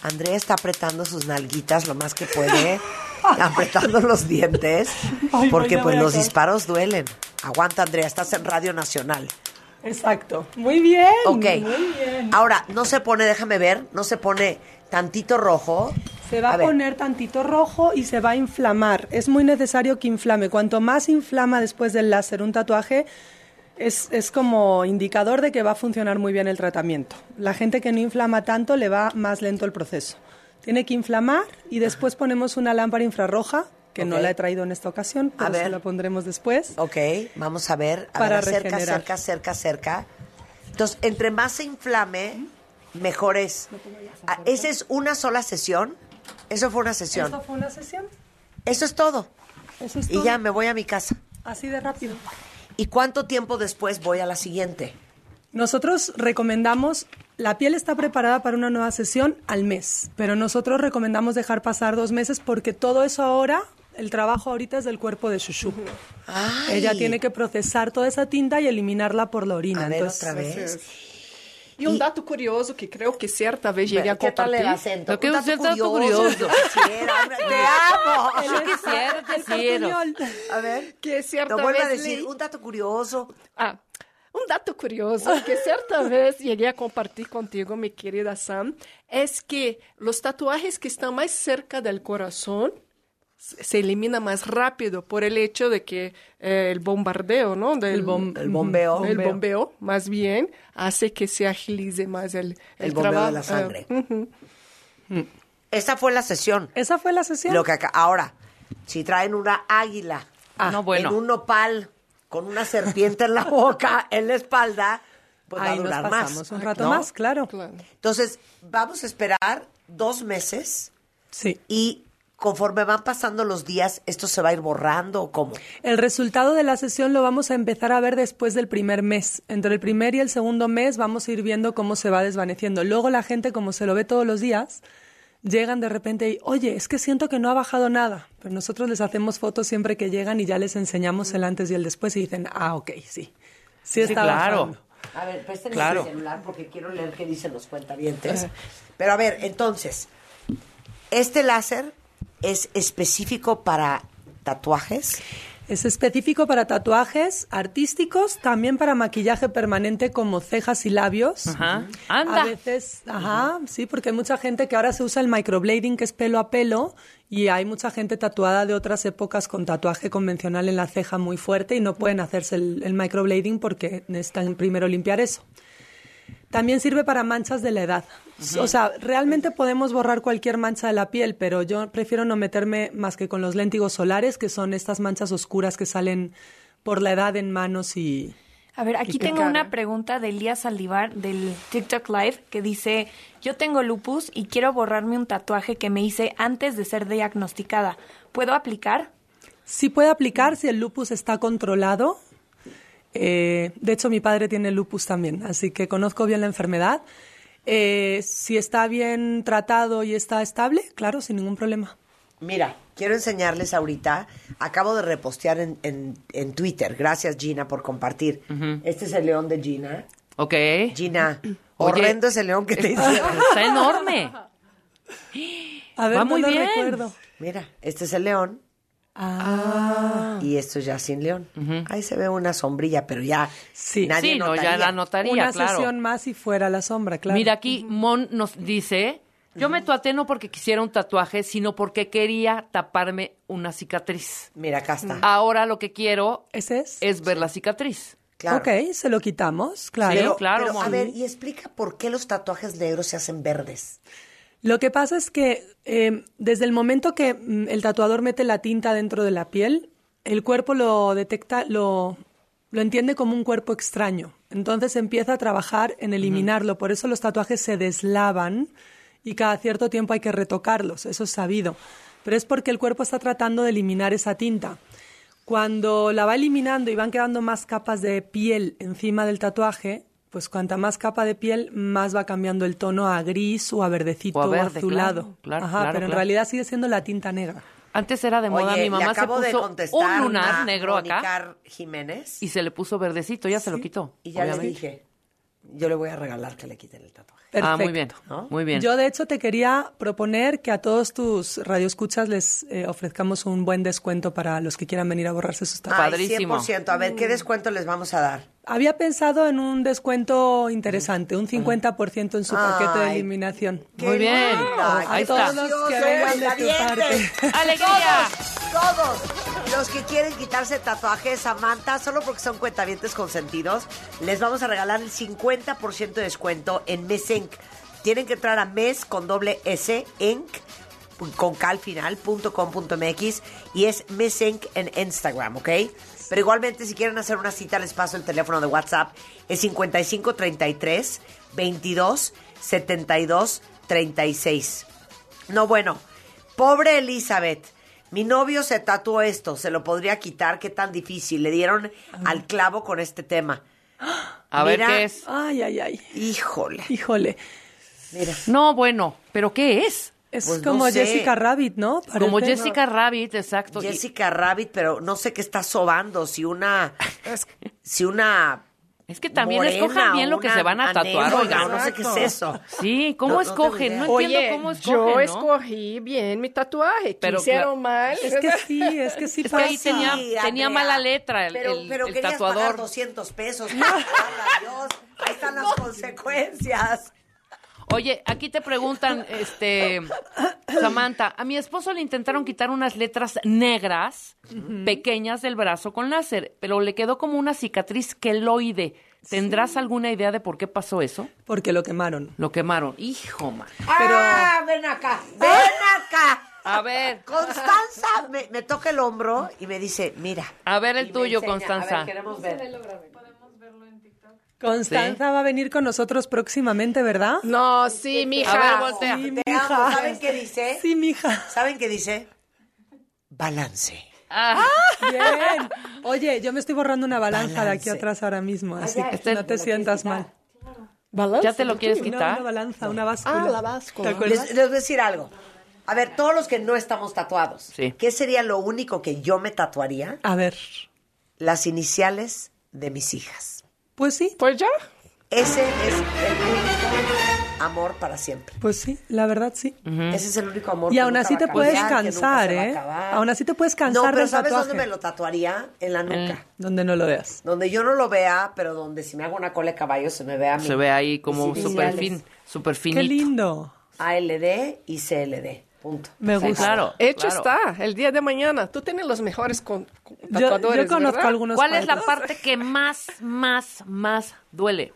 Andrea está apretando sus nalguitas lo más que puede, apretando los dientes, Ay, porque pues los disparos duelen. Aguanta, Andrea, estás en Radio Nacional. Exacto. Muy bien. Ok. Muy bien. Ahora, no se pone, déjame ver, no se pone tantito rojo. Se va a, poner tantito rojo y se va a inflamar. Es muy necesario que inflame. Cuanto más inflama después del láser un tatuaje, es, es como indicador de que va a funcionar muy bien el tratamiento. La gente que no inflama tanto le va más lento el proceso. Tiene que inflamar y después ponemos una lámpara infrarroja, que no la he traído en esta ocasión, pero ver. se la pondremos después. Ok, vamos a ver. A Para ver, cerca, regenerar. cerca, cerca, cerca. Entonces, entre más se inflame, mejor es. Ah, ¿Esa es una sola sesión? Eso fue una sesión. ¿Eso fue una sesión? Eso es todo. Eso es Y todo. ya me voy a mi casa. Así de rápido. ¿Y cuánto tiempo después voy a la siguiente? Nosotros recomendamos, la piel está preparada para una nueva sesión al mes, pero nosotros recomendamos dejar pasar dos meses porque todo eso ahora, el trabajo ahorita es del cuerpo de Shushu. Ay. Ella tiene que procesar toda esa tinta y eliminarla por la orina. A ver, Entonces, otra vez. E um dato curioso que creio que certa vez cheguei a ¿Qué tal el compartilhar. acento? Eu Un quero dato curioso, curioso. quisiera, te amo. Eu quisiera, quisiera. A ver, Que certa Lo vuelvo a decir, un dato curioso. Ah, um dato curioso que certa vez cheguei a compartilhar contigo, mi querida Sam, es que los tatuajes que están más cerca del corazón se elimina más rápido por el hecho de que eh, el bombardeo, ¿no? Del, El bom- El bombeo. el bombeo, más bien, hace que se agilice más el, El bombeo de trabajo. la sangre. Eh, ujú. Esa fue la sesión. Esa fue la sesión. Lo que acá, ahora, si traen una águila no, bueno. en un nopal con una serpiente en la boca, en la espalda, pues va a Ahí nos pasamos más. un rato ¿no? más, claro. Entonces, vamos a esperar dos meses. Sí. Y conforme van pasando los días, ¿esto se va a ir borrando o cómo? El resultado de la sesión lo vamos a empezar a ver después del primer mes. Entre el primer y el segundo mes vamos a ir viendo cómo se va desvaneciendo. Luego la gente, como se lo ve todos los días, llegan de repente y, oye, es que siento que no ha bajado nada. Pero nosotros les hacemos fotos siempre que llegan y ya les enseñamos el antes y el después y dicen, ah, ok, sí. Sí está claro. bajando. A ver, préstenme Claro. el celular porque quiero leer qué dicen los cuentavientes. Pero a ver, entonces, ¿este láser es específico para tatuajes? Es específico para tatuajes artísticos, también para maquillaje permanente como cejas y labios. Ajá. Anda. A veces, ajá, sí, porque hay mucha gente que ahora se usa el microblading, que es pelo a pelo, y hay mucha gente tatuada de otras épocas con tatuaje convencional en la ceja muy fuerte y no pueden hacerse el, el microblading porque necesitan primero limpiar eso. También sirve para manchas de la edad. O sea, realmente podemos borrar cualquier mancha de la piel, pero yo prefiero no meterme más que con los léntigos solares, que son estas manchas oscuras que salen por la edad en manos y... A ver, aquí tengo cara. una pregunta de Elías Salivar del TikTok Live que dice, yo tengo lupus y quiero borrarme un tatuaje que me hice antes de ser diagnosticada. ¿Puedo aplicar? Sí puede aplicar si el lupus está controlado. Eh, de hecho, mi padre tiene lupus también, así que conozco bien la enfermedad. Eh, si está bien tratado y está estable, claro, sin ningún problema. Mira, quiero enseñarles ahorita, acabo de repostear en, en- en Twitter, gracias Gina por compartir. Este es el león de Gina. Ok. Gina, Oye, horrendo ese león que te hicieron. está enorme. A ver, Va no muy lo bien. recuerdo. Mira, este es el león Ah. y esto ya sin león. Ahí se ve una sombrilla, pero ya Sí. nadie Sí, no, notaría. ya la notaría, Una claro. sesión más y fuera la sombra, claro. Mira, aquí Mon nos dice, yo me tatué no porque quisiera un tatuaje, sino porque quería taparme una cicatriz. Mira, acá está. Ahora lo que quiero ¿Ese es? es ver la cicatriz. Claro. Ok, se lo quitamos, claro. Pero, claro, pero, a ver, y explica por qué los tatuajes negros se hacen verdes. Lo que pasa es que eh, desde el momento que mm, el tatuador mete la tinta dentro de la piel, el cuerpo lo detecta, lo, lo entiende como un cuerpo extraño. Entonces empieza a trabajar en eliminarlo. Por eso los tatuajes se deslavan y cada cierto tiempo hay que retocarlos. Eso es sabido. Pero es porque el cuerpo está tratando de eliminar esa tinta. Cuando la va eliminando y van quedando más capas de piel encima del tatuaje, pues cuanta más capa de piel, más va cambiando el tono a gris o a verdecito O a o, verde, azulado. claro, claro, Ajá, claro, pero en realidad sigue siendo la tinta negra. Antes era de moda, Oye, mi mamá se acabo de puso contestar un lunar a negro acá Jiménez y se le puso verdecito, ya se lo quitó. y ya le dije, yo le voy a regalar que le quiten el tatuaje. Ah, muy bien, Perfecto. muy bien. Yo, de hecho, te quería proponer que a todos tus radioescuchas les eh, ofrezcamos un buen descuento para los que quieran venir a borrarse sus tatuajes. Ay, 100%. A ver, ¿qué descuento les vamos a dar? Había pensado en un descuento interesante, un 50% en su paquete de eliminación. Muy bien. Ay. Todos los que vengan de tu cuentavientes. parte. ¡Alegría! Todos, todos los que quieren quitarse tatuajes, Samantha, solo porque son cuentavientes consentidos, les vamos a regalar el 50% de descuento en Mesenc. Tienen que entrar a mes con doble S, enc, con K al final, punto com punto MX, y es Mesenc en Instagram, ¿ok? Pero igualmente, si quieren hacer una cita, les paso el teléfono de WhatsApp. Es 5533 22 72 36. No, bueno, pobre Elizabeth. Mi novio se tatuó esto, se lo podría quitar, qué tan difícil. Le dieron al clavo con este tema. A ver qué es. Ay, ay, ay. Híjole. Híjole. Mira. No, bueno, pero ¿qué es? Es Pues no como sé. Jessica Rabbit, ¿no? Como. Jessica Rabbit, exacto. Y- Jessica Rabbit, pero no sé qué está sobando, si una si una Es que también morena escojan bien lo que se van a tatuar, oigan. o no sé qué es eso. Sí, ¿cómo No- escogen? No, entiendo Oye, cómo escogen, yo ¿no? escogí bien mi tatuaje. Pero Quisieron cla- mal. Es que sí, es que sí Es que ahí pasa. tenía, Sí, tenía mala letra el, pero, el- pero el querías pagar tatuador. 200 pesos. Dios. Ahí están las consecuencias. Oye, aquí te preguntan, este, Samantha, a mi esposo le intentaron quitar unas letras negras pequeñas del brazo con láser, pero le quedó como una cicatriz queloide. ¿Tendrás alguna idea de por qué pasó eso? Porque lo quemaron. Lo quemaron. Hijo, man. ¡Ah, ven acá! ¡Ven acá! A ver. Constanza me, me toca el hombro y me dice, mira. A ver el tuyo, enseña. Constanza. A ver, queremos ver. Constanza va a venir con nosotros próximamente, ¿verdad? No, sí, mija. A ver, voltea. Sí, mija. ¿Saben qué dice? Sí, mija. ¿Saben qué dice? Balance. Ah, Bien. Oye, yo me estoy borrando una balanza de aquí atrás ahora mismo, así ya, que este- no te ¿lo sientas mal. ¿Balance? ¿Ya te lo quieres No, quitar? una balanza, una báscula. Ah, la báscula. Les, les voy a decir algo. A ver, todos los que no estamos tatuados, Sí. ¿qué sería lo único que yo me tatuaría? A ver, Las iniciales de mis hijas. Pues sí, Pues ya. Ese es el único amor para siempre. pues sí, la verdad sí. Ese es el único amor. Y que aún nunca así va te a puedes cambiar, que nunca cansar, se va a ¿eh? acabar. Aún así te puedes No, cansar pero del ¿sabes tatuaje. dónde me lo tatuaría? En la nuca. Donde no lo veas. Donde yo no lo vea, pero donde si me hago una cola de caballo se me vea. Se ve ahí como súper fin, súper Qué finito. lindo. ALD y CLD. Punto. Me Sí, gusta. claro. Hecho claro. está. El día de mañana. Tú tienes los mejores con, con Yo, tatuadores, yo conozco ¿verdad? algunos ¿Cuál es la parte que más, más, más duele?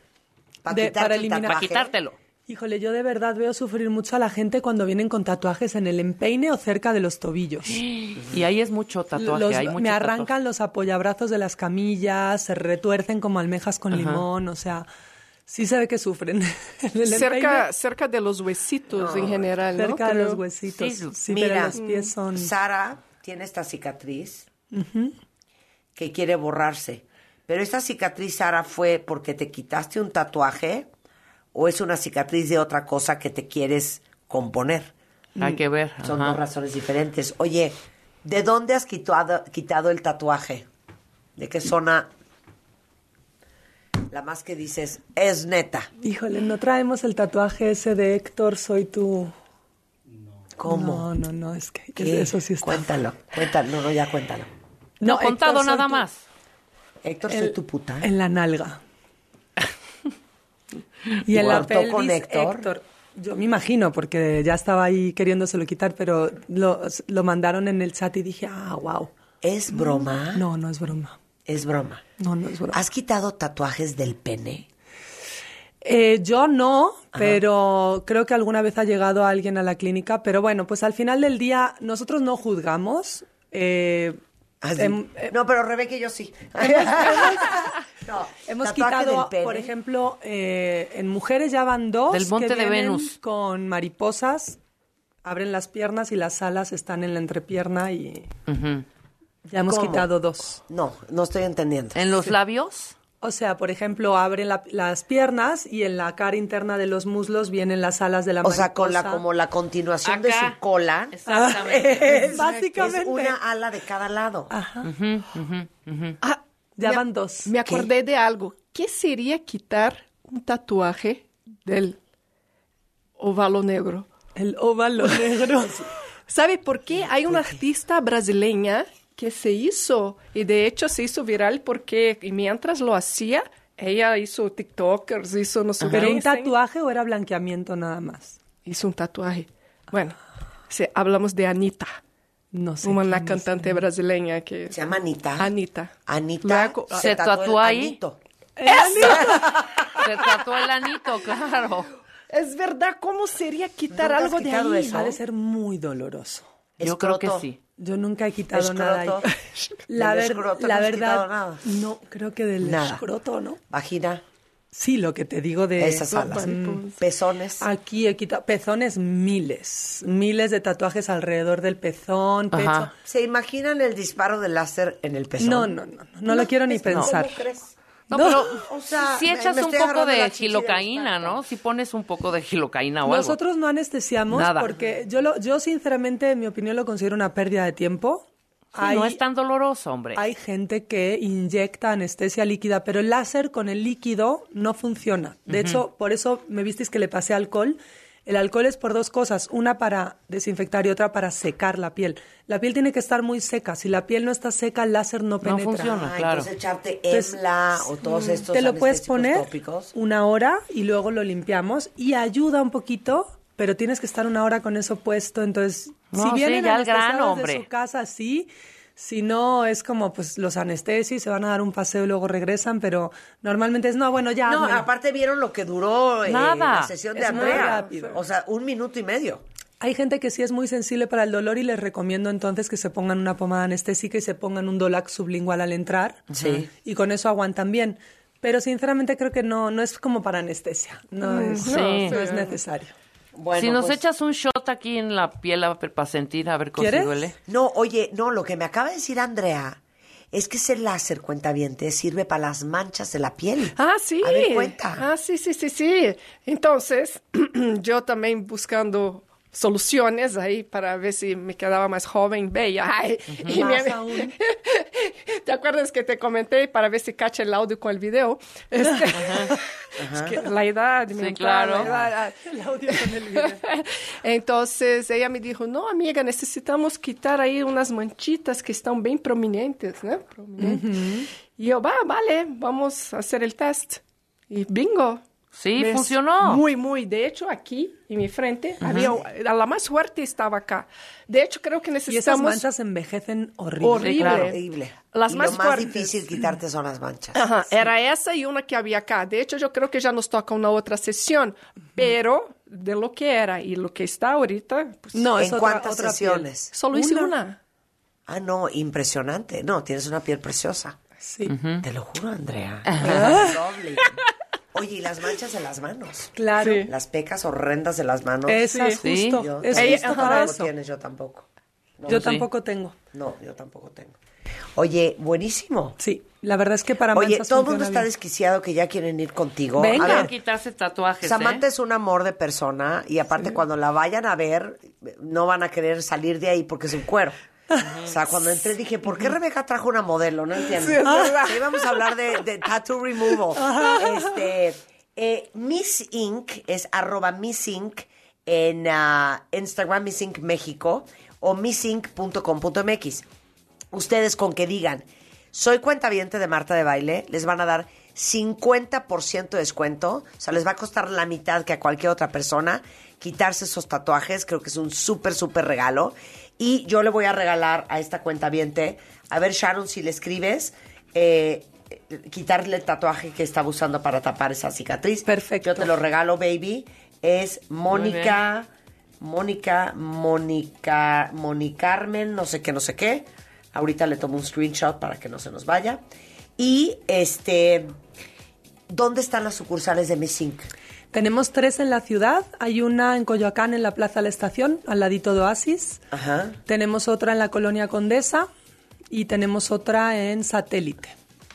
Pa' De- quitarte para el eliminar- Para quitártelo. Híjole, yo de verdad veo sufrir mucho a la gente cuando vienen con tatuajes en el empeine o cerca de los tobillos. Y ahí es mucho tatuaje, Los- hay mucho me tatuaje. arrancan los apoyabrazos de las camillas, se retuercen como almejas con Ajá. limón, o sea, sí se ve que sufren. Cerca, cerca de los huesitos en general, ¿no? cerca de los huesitos. Sí, Sí, pero Mira, los pies son... Sara tiene esta cicatriz que quiere borrarse. Pero esta cicatriz, Sara, fue porque te quitaste un tatuaje o es una cicatriz de otra cosa que te quieres componer. Hay que ver. Son ajá. dos razones diferentes. Oye, ¿de dónde has quitado, quitado el tatuaje? ¿De qué zona? La más que dices, es neta. Híjole, no traemos el tatuaje ese de Héctor, soy tú. ¿Cómo? No, no, no, es que ¿Qué? eso sí está. Cuéntalo, cuéntalo. No, no, ya cuéntalo. No, Héctor, contado nada tú. más. Héctor, El- soy tu puta. En la nalga. y en la ¿Cortó pelvis, con Héctor? Yo me imagino, porque ya estaba ahí queriéndoselo quitar, pero lo, lo mandaron en el chat y dije, ah, wow. ¿Es broma? No, no es broma. Es broma. No, no es broma. ¿Has quitado tatuajes del pene? Eh, yo no, pero creo que alguna vez ha llegado alguien a la clínica. Pero bueno, pues al final del día nosotros no juzgamos. eh, Ah, em- eh, no, pero Rebeca y yo sí. no, Hemos quitado, por ejemplo, eh, en mujeres ya van dos. Del monte que de Venus. Con mariposas, abren las piernas y las alas están en la entrepierna y. ya hemos ¿Cómo? quitado dos. No, no estoy entendiendo. ¿En los labios? O sea, por ejemplo, abren la- las piernas y en la cara interna de los muslos vienen las alas de la O sea, con la, mariposa. como la continuación de su cola. Exactamente. Es, Básicamente. es una ala de cada lado. Ajá. Ujú. Ah, Ya me- van dos. Me acordé de algo. ¿Qué sería quitar un tatuaje del óvalo negro? El óvalo negro. ¿Sabe por qué? Hay una artista brasileña que se hizo, y de hecho se hizo viral porque mientras lo hacía, ella hizo TikTokers, hizo no sé ¿Pero qué. un tatuaje o era blanqueamiento nada más? Hizo un tatuaje. Bueno, se- hablamos de Anita, No sé. una cantante brasileña que... Se llama Anita. Anita. Anita Luego- ¿Se tatuó tatuó el ahí? anito. Se tatuó el anito, claro. Es verdad, ¿cómo sería quitar ¿Nunca has algo de ahí? eso? Ha de ser muy doloroso. Yo creo que sí. Yo nunca he quitado Escroto. nada ahí. La, ver- escroto la no has verdad, quitado nada. no, creo que del Nada. escroto, ¿no? Vagina, Sí, lo que te digo de esas alas. Mm, Pezones. Aquí he quitado pezones miles, miles de tatuajes alrededor del pezón, pecho. Ajá. ¿Se imaginan el disparo de láser en el pezón? No, no, no, no, no lo quiero ni pensar. ¿Cómo crees? No, No. pero O sea, si echas un poco de gilocaína. ¿no? Si pones un poco de gilocaína o algo. Nosotros no anestesiamos Nada. porque yo, lo, yo sinceramente, en mi opinión, lo considero una pérdida de tiempo. Sí, no es tan doloroso, hombre. Hay gente que inyecta anestesia líquida, pero el láser con el líquido no funciona. De hecho, por eso me visteis que le pasé alcohol. El alcohol es por dos cosas, una para desinfectar y otra para secar la piel. La piel tiene que estar muy seca. Si la piel no está seca, el láser no penetra. funciona, Ah, claro. Entonces echarte EMLA o todos mm, estos Te lo puedes poner tópicos. una hora y luego lo limpiamos y ayuda un poquito, pero tienes que estar una hora con eso puesto. Entonces, No, si sí, vienen ya al grano, anestesiados de hombre. su casa, sí. Si no, es como pues los anestesios, se van a dar un paseo y luego regresan, pero normalmente es, no, bueno, ya. No, hazme". aparte vieron lo que duró eh, la sesión de Es Andrea. rápido. O sea, un minuto y medio. Hay gente que sí es muy sensible para el dolor y les recomiendo entonces que se pongan una pomada anestésica y se pongan un Dolac sublingual al entrar. Sí. Y con eso aguantan bien. Pero sinceramente creo que no, no es como para anestesia. No, Mm, es, sí. no es necesario. Si nos pues- echas un shot aquí en la piel para sentir, a ver cómo duele. No, oye, no, lo que me acaba de decir Andrea es que ese láser cuentaviente sirve para las manchas de la piel. Ah, sí. A ver, cuenta. Ah, sí, sí, sí, sí. Entonces, yo también buscando soluciones ahí para ver si me quedaba más joven, bella. Ay, y Más me- aún. ¿Te acuerdas que te comenté para ver si cacha el audio con el video? Este, es que la edad, Sí, mental, claro. la edad. El audio con el video. Entonces ella me dijo, no, amiga, necesitamos quitar ahí unas manchitas que están bien prominentes, ¿no? Prominentes. Y yo, va, vale, vamos a hacer el test. Y bingo. Sí, funcionó. Muy, muy. De hecho, aquí, en mi frente, había, la más fuerte estaba acá. De hecho, creo que Y esas necesitamos... manchas envejecen horrible. Horrible. Horrible. Las y más lo más fuertes. difícil quitarte son las manchas. Ajá, era esa y una que había acá. De hecho, yo creo que ya nos toca una otra sesión, pero de lo que era y lo que está ahorita, pues, No, es ¿En otra- cuántas otra piel. sesiones? solo hice Una. una. Ah, no, impresionante. No, tienes una piel preciosa. Sí. Te lo juro, Andrea. Doble. Oye, y las manchas en las manos. Claro. Sí. Las pecas horrendas de las manos. Esas Sí. justo. Yo, Es Ella- justo tú para tampoco eso. tienes, yo tampoco. No, Yo sí. tampoco tengo. no, yo tampoco tengo. Oye, buenísimo. Sí, la verdad es que para Oye, todo el mundo está bien. desquiciado que ya quieren ir contigo. Venga. A ver, quitarse tatuajes, Samantha ¿eh? es un amor de persona y aparte cuando la vayan a ver no van a querer salir de ahí porque es un cuero. O sea, cuando entré dije, ¿por qué Rebeca trajo una modelo? No entiendo. Sí, es a hablar de, de tattoo removal. Este, eh, Miss Inc. es arroba Miss Inc. en ah, Instagram, Miss Inc. México o missinc.com.mx. Ustedes con que digan, soy cuentaviente de Marta de Baile, les van a dar 50% de descuento. O sea, les va a costar la mitad que a cualquier otra persona quitarse esos tatuajes. Creo que es un súper, súper regalo. Y yo le voy a regalar a esta cuentaviente, a ver Sharon, si le escribes, eh, quitarle el tatuaje que estaba usando para tapar esa cicatriz. Perfecto. Yo te lo regalo, baby. Es Mónica, Mónica, Mónica, Moni Carmen, no sé qué, no sé qué. Ahorita le tomo un screenshot para que no se nos vaya. Y este, ¿dónde están las sucursales de Miss Inc? Tenemos tres en la ciudad. Hay una en Coyoacán, en la Plaza de la Estación, al ladito de Oasis. Ajá. Tenemos otra en la Colonia Condesa y tenemos otra en Satélite.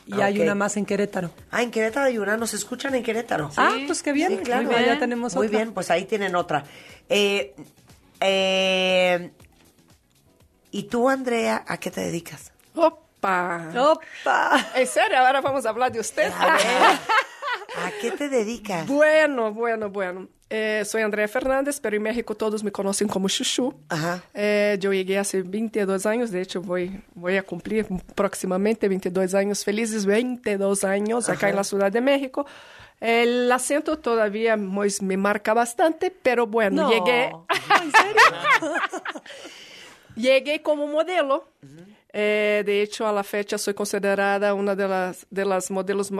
Y Ah, hay una más en Querétaro. Ah, en Querétaro hay una, nos escuchan en Querétaro. Ah, pues qué bien. Sí, claro. Muy bien. Ya tenemos Muy otra. bien, pues ahí tienen otra. Eh, eh, ¿Y tú, Andrea, a qué te dedicas? Opa. Opa. ¿En serio? Ahora vamos a hablar de usted. ¿A qué te dedicas? Bueno, bueno, bueno. Eh, soy Andrea Fernández, pero en México todos me conocen como Chuchu. Ajá. Eh, yo llegué hace 22 años, de hecho voy, voy a cumplir próximamente 22 años, felices 22 años acá Ajá. en la Ciudad de México. El acento todavía pues, me marca bastante, pero bueno, No. llegué. ¿En serio? llegué como modelo. Eh, de hecho, a la fecha soy considerada una de las, de las modelos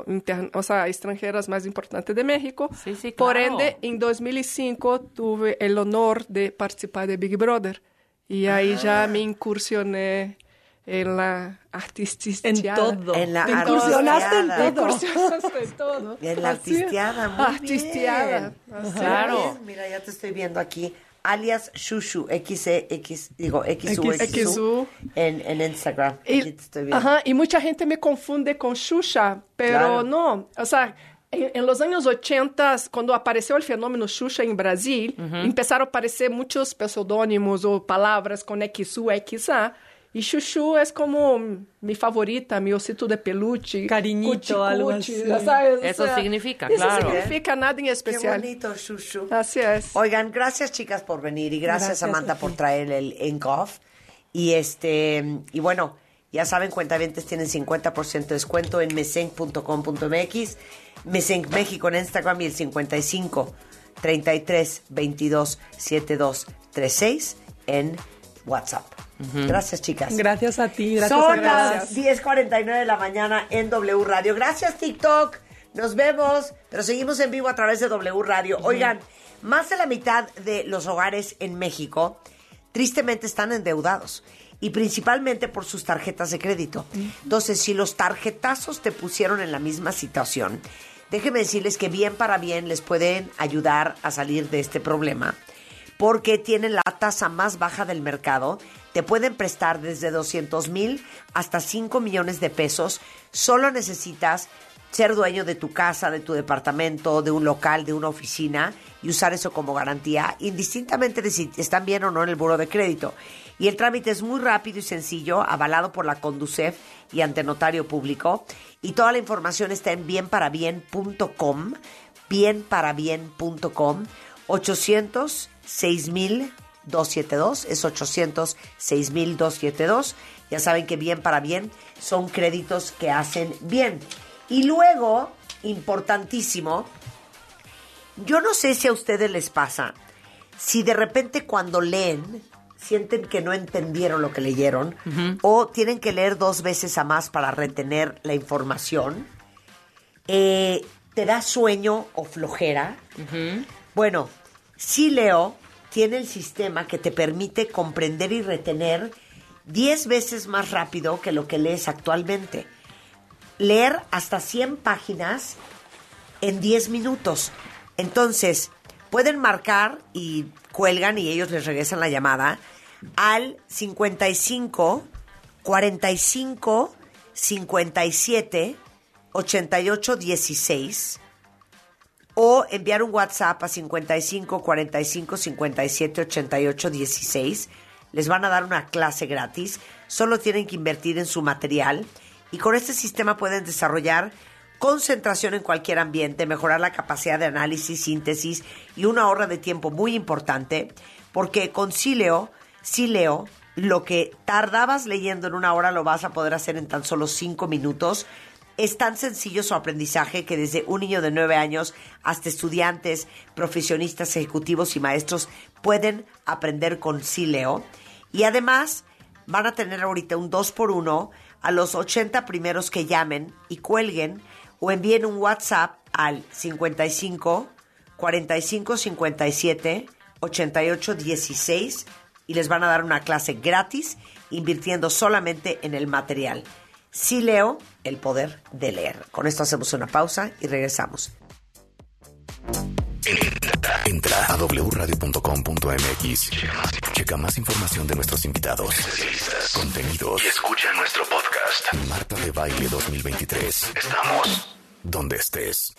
o sea, extranjeras más importantes de México. Sí, sí, Por claro. ende, en 2005 tuve el honor de participar de Big Brother. Y ahí Ah. ya me incursioné en la artististeada. En todo. En la Te incursionaste en todo. Incursionaste en todo. En la artisteada, muy Artisteada. bien. Así Claro. Bien, Mira, ya te estoy viendo aquí. Alias Shushu, X, digo, XU, X- XU, en, en Instagram. Y, Aquí te estoy viendo. ajá, y mucha gente me confunde con Xuxa, pero Claro. no. O sea, en, en los años 80, cuando apareció el fenómeno Xuxa en Brasil, empezaron a aparecer muchos pseudónimos o palabras con XU, XA. Y Chuchu es como mi favorita, mi osito de peluche. Cariñito, cuchi, algo cuchi, así. ya sabes, o Eso sea, significa, eso claro. significa nada en especial. Qué bonito, Shushu. Así es. Oigan, gracias chicas por venir y gracias, Gracias Samantha por traer el Encoff. Y este, y bueno, ya saben, cuentavientes tienen 50% de descuento en mesenc.com.mx, Mesenc México en Instagram y el 55 33 22 72 36 en WhatsApp. Gracias, chicas. Gracias a ti, gracias Son a las todas. 10.49 de la mañana en W Radio. Gracias, TikTok. Nos vemos, pero seguimos en vivo a través de W Radio. Oigan, más de la mitad de los hogares en México tristemente están endeudados y principalmente por sus tarjetas de crédito. Entonces, si los tarjetazos te pusieron en la misma situación, déjenme decirles que bien para bien les pueden ayudar a salir de este problema porque tienen la tasa más baja del mercado. Te pueden prestar desde 200 mil hasta 5 millones de pesos. Solo necesitas ser dueño de tu casa, de tu departamento, de un local, de una oficina y usar eso como garantía, indistintamente de si están bien o no en el buro de crédito. Y el trámite es muy rápido y sencillo, avalado por la Conducef y ante notario público. Y toda la información está en bienparabien.com, bienparabien.com, 800 6272 es 800 6272 ya saben que bien para bien son créditos que hacen bien. Y luego importantísimo yo no sé si a ustedes les pasa si de repente cuando leen sienten que no entendieron lo que leyeron o tienen que leer dos veces a más para retener la información eh, te da sueño o flojera bueno Sí Leo tiene el sistema que te permite comprender y retener 10 veces más rápido que lo que lees actualmente. Leer hasta 100 páginas en 10 minutos. Entonces, pueden marcar y cuelgan y ellos les regresan la llamada al 55 45 57 88 16 o enviar un WhatsApp a 55 45 57 88 16. Les van a dar una clase gratis. Solo tienen que invertir en su material y con este sistema pueden desarrollar concentración en cualquier ambiente, mejorar la capacidad de análisis, síntesis y una ahorra de tiempo muy importante porque con Sileo, Sileo, lo que tardabas leyendo en una hora lo vas a poder hacer en tan solo cinco minutos. Es tan sencillo su aprendizaje que desde un niño de 9 años hasta estudiantes, profesionistas, ejecutivos y maestros pueden aprender con Sileo. Y además van a tener ahorita un 2 por 1 a los 80 primeros que llamen y cuelguen o envíen un WhatsApp al 55 45 57 88 16 y les van a dar una clase gratis invirtiendo solamente en el material. Sí leo el poder de leer. Con esto hacemos una pausa y regresamos. Entra, entra a wradio.com.mx. Checa más información de nuestros invitados, contenidos y escucha nuestro podcast. Marta de Baile 2023. Estamos donde estés.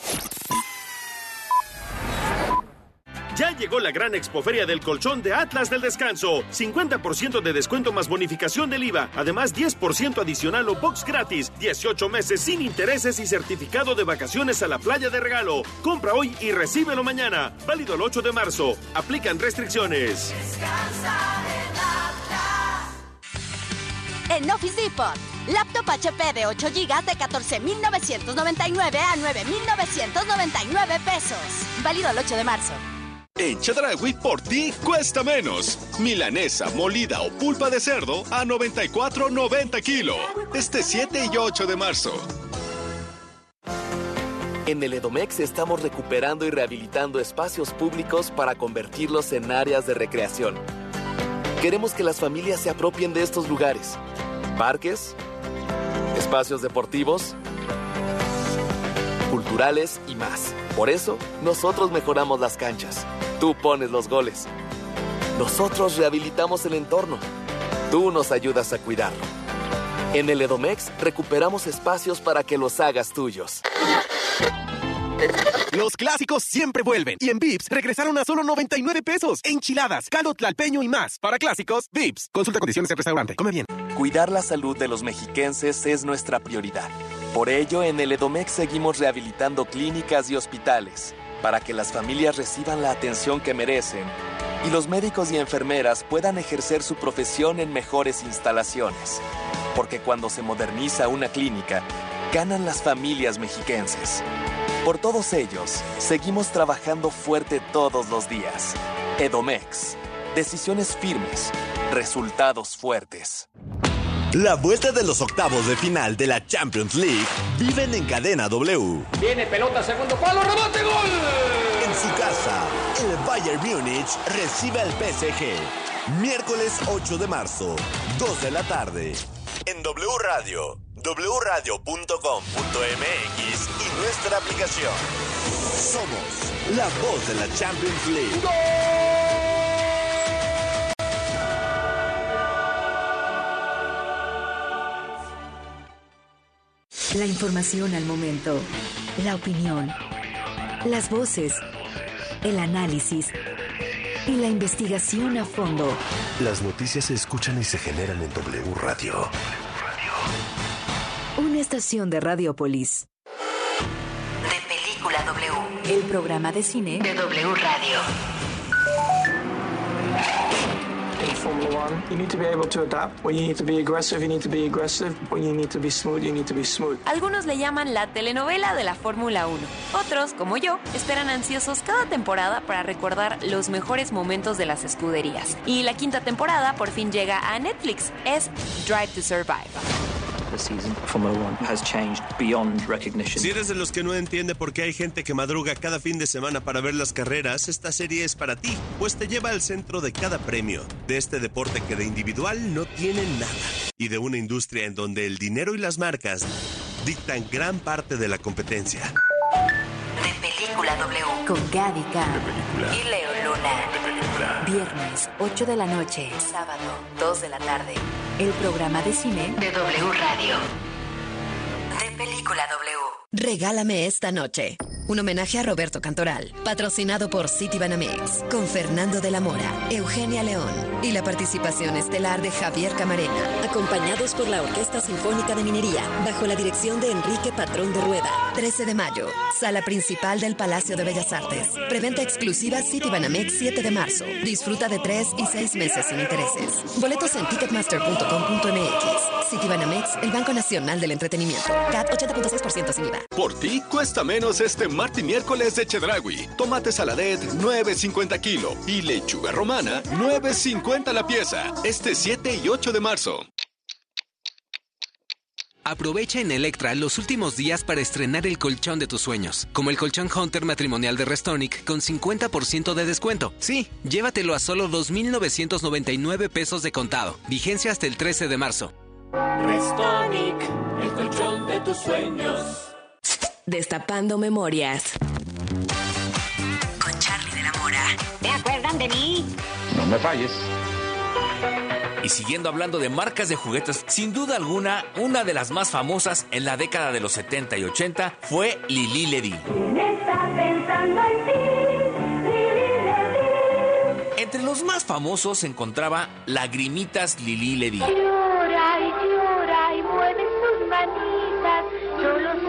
Ya llegó la gran expoferia del colchón de Atlas del Descanso. 50% de descuento más bonificación del IVA. Además, 10% adicional o box gratis. 18 meses sin intereses y certificado de vacaciones a la playa de regalo. Compra hoy y recíbelo mañana. Válido el 8 de marzo. Aplican restricciones. En Office Depot, laptop HP de 8 GB de 14,999 a 9,999 pesos. Válido el 8 de marzo. En Chedragui por ti cuesta menos. Milanesa, molida o pulpa de cerdo a 94.90 kilo. Este 7 y 8 de marzo. En el Edomex estamos recuperando y rehabilitando espacios públicos para convertirlos en áreas de recreación. Queremos que las familias se apropien de estos lugares. Parques, espacios deportivos, culturales y más. Por eso, nosotros mejoramos las canchas. Tú pones los goles. Nosotros rehabilitamos el entorno. Tú nos ayudas a cuidarlo. En el Edomex recuperamos espacios para que los hagas tuyos. Los clásicos siempre vuelven. Y en Vips regresaron a solo 99 pesos. Enchiladas, caldo tlalpeño y más. Para clásicos, Vips. Consulta condiciones en restaurante. Come bien. Cuidar la salud de los mexiquenses es nuestra prioridad. Por ello, en el Edomex seguimos rehabilitando clínicas y hospitales para que las familias reciban la atención que merecen y los médicos y enfermeras puedan ejercer su profesión en mejores instalaciones. Porque cuando se moderniza una clínica, ganan las familias mexiquenses. Por todos ellos, seguimos trabajando fuerte todos los días. Edomex. Decisiones firmes. Resultados fuertes. La vuelta de los octavos de final de la Champions League viven en cadena W. Viene pelota, segundo palo, rebote, gol. En su casa, el Bayern Múnich recibe al PSG. Miércoles 8 de marzo, 2 de la tarde. En W Radio, wradio.com.mx y nuestra aplicación. Somos la voz de la Champions League. La información al momento, la opinión, las voces, el análisis y la investigación a fondo. Las noticias se escuchan y se generan en W Radio. Una estación de Radiopolis. De Película W. El programa de cine de W Radio. Formula One, you need to be able to adapt. When you need to be aggressive, you need to be aggressive. When you need to be smooth, you need to be smooth. Algunos le llaman la telenovela de la Fórmula 1. Otros, como yo, esperan ansiosos cada temporada para recordar los mejores momentos de las escuderías. Y la quinta temporada por fin llega a Netflix. Es Drive to Survive. The season, Formula One has changed beyond recognition. Si eres de los que no entiende por qué hay gente que madruga cada fin de semana para ver las carreras, esta serie es para ti, pues te lleva al centro de cada premio, de este deporte que de individual no tiene nada, y de una industria en donde el dinero y las marcas dictan gran parte de la competencia. De Película W. Con Gaby y Leo Luna. Viernes, 8 de la noche. Sábado, 2 de la tarde. El programa de cine de W Radio. De Película W. Regálame esta noche. Un homenaje a Roberto Cantoral, patrocinado por City Banamex, con Fernando de la Mora, Eugenia León y la participación estelar de Javier Camarena, acompañados por la Orquesta Sinfónica de Minería, bajo la dirección de Enrique Patrón de Rueda. 13 de mayo, sala principal del Palacio de Bellas Artes. Preventa exclusiva City Banamex 7 de marzo. Disfruta de 3 y 6 meses sin intereses. Boletos en ticketmaster.com.mx. City Banamex, el Banco Nacional del Entretenimiento. CAT 80.6% sin IVA. Por ti cuesta menos este martes y miércoles de Chedragui. Tomate saladet 9.50 kilo y lechuga romana 9.50 la pieza. Este 7 y 8 de marzo. Aprovecha en Electra los últimos días para estrenar el colchón de tus sueños, como el colchón Hunter matrimonial de Restonic con 50% de descuento. Sí, llévatelo a solo 2.999 pesos de contado. Vigencia hasta el 13 de marzo. Restonic, el colchón de tus sueños. Destapando memorias. Con Charlie de la Mora. ¿Te acuerdan de mí? No me falles. Y siguiendo hablando de marcas de juguetes, sin duda alguna, una de las más famosas en la década de los 70 y 80 fue Lili Ledy. Entre los más famosos se encontraba Lagrimitas Lili Ledy. Llora y llora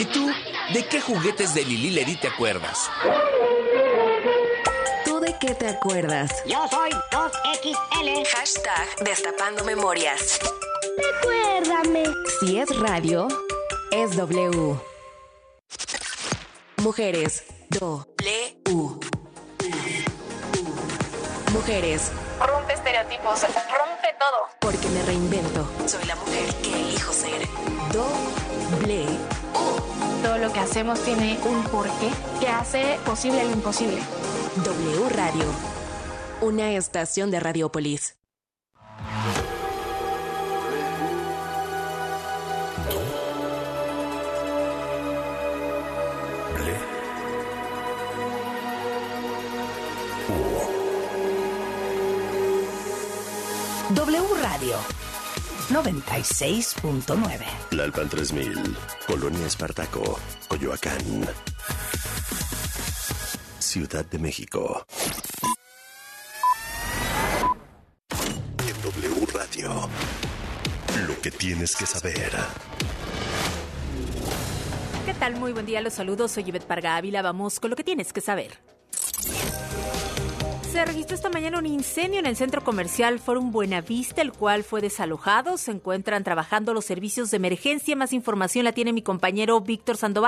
¿Y tú, de qué juguetes de Lili Ledy te acuerdas? ¿Tú de qué te acuerdas? Yo soy 2XL. Hashtag Destapando Memorias. Recuérdame. Si es radio, es W. Mujeres. Do. W. Mujeres. Rompe estereotipos, rompe todo. Porque me reinvento. Soy la mujer que elijo ser. Doble U. Todo lo que hacemos tiene un porqué que hace posible lo imposible. W Radio. Una estación de Radiopolis. Radio 96.9. La Alpan 3000, Colonia Espartaco, Coyoacán. Ciudad de México. En W Radio. Lo que tienes que saber. ¿Qué tal? Muy buen día, los saludos. Soy Yvette Parga Ávila. Vamos con lo que tienes que saber. Se registró esta mañana un incendio en el centro comercial Forum Buenavista, el cual fue desalojado. Se encuentran trabajando los servicios de emergencia. Más información la tiene mi compañero Víctor Sandoval.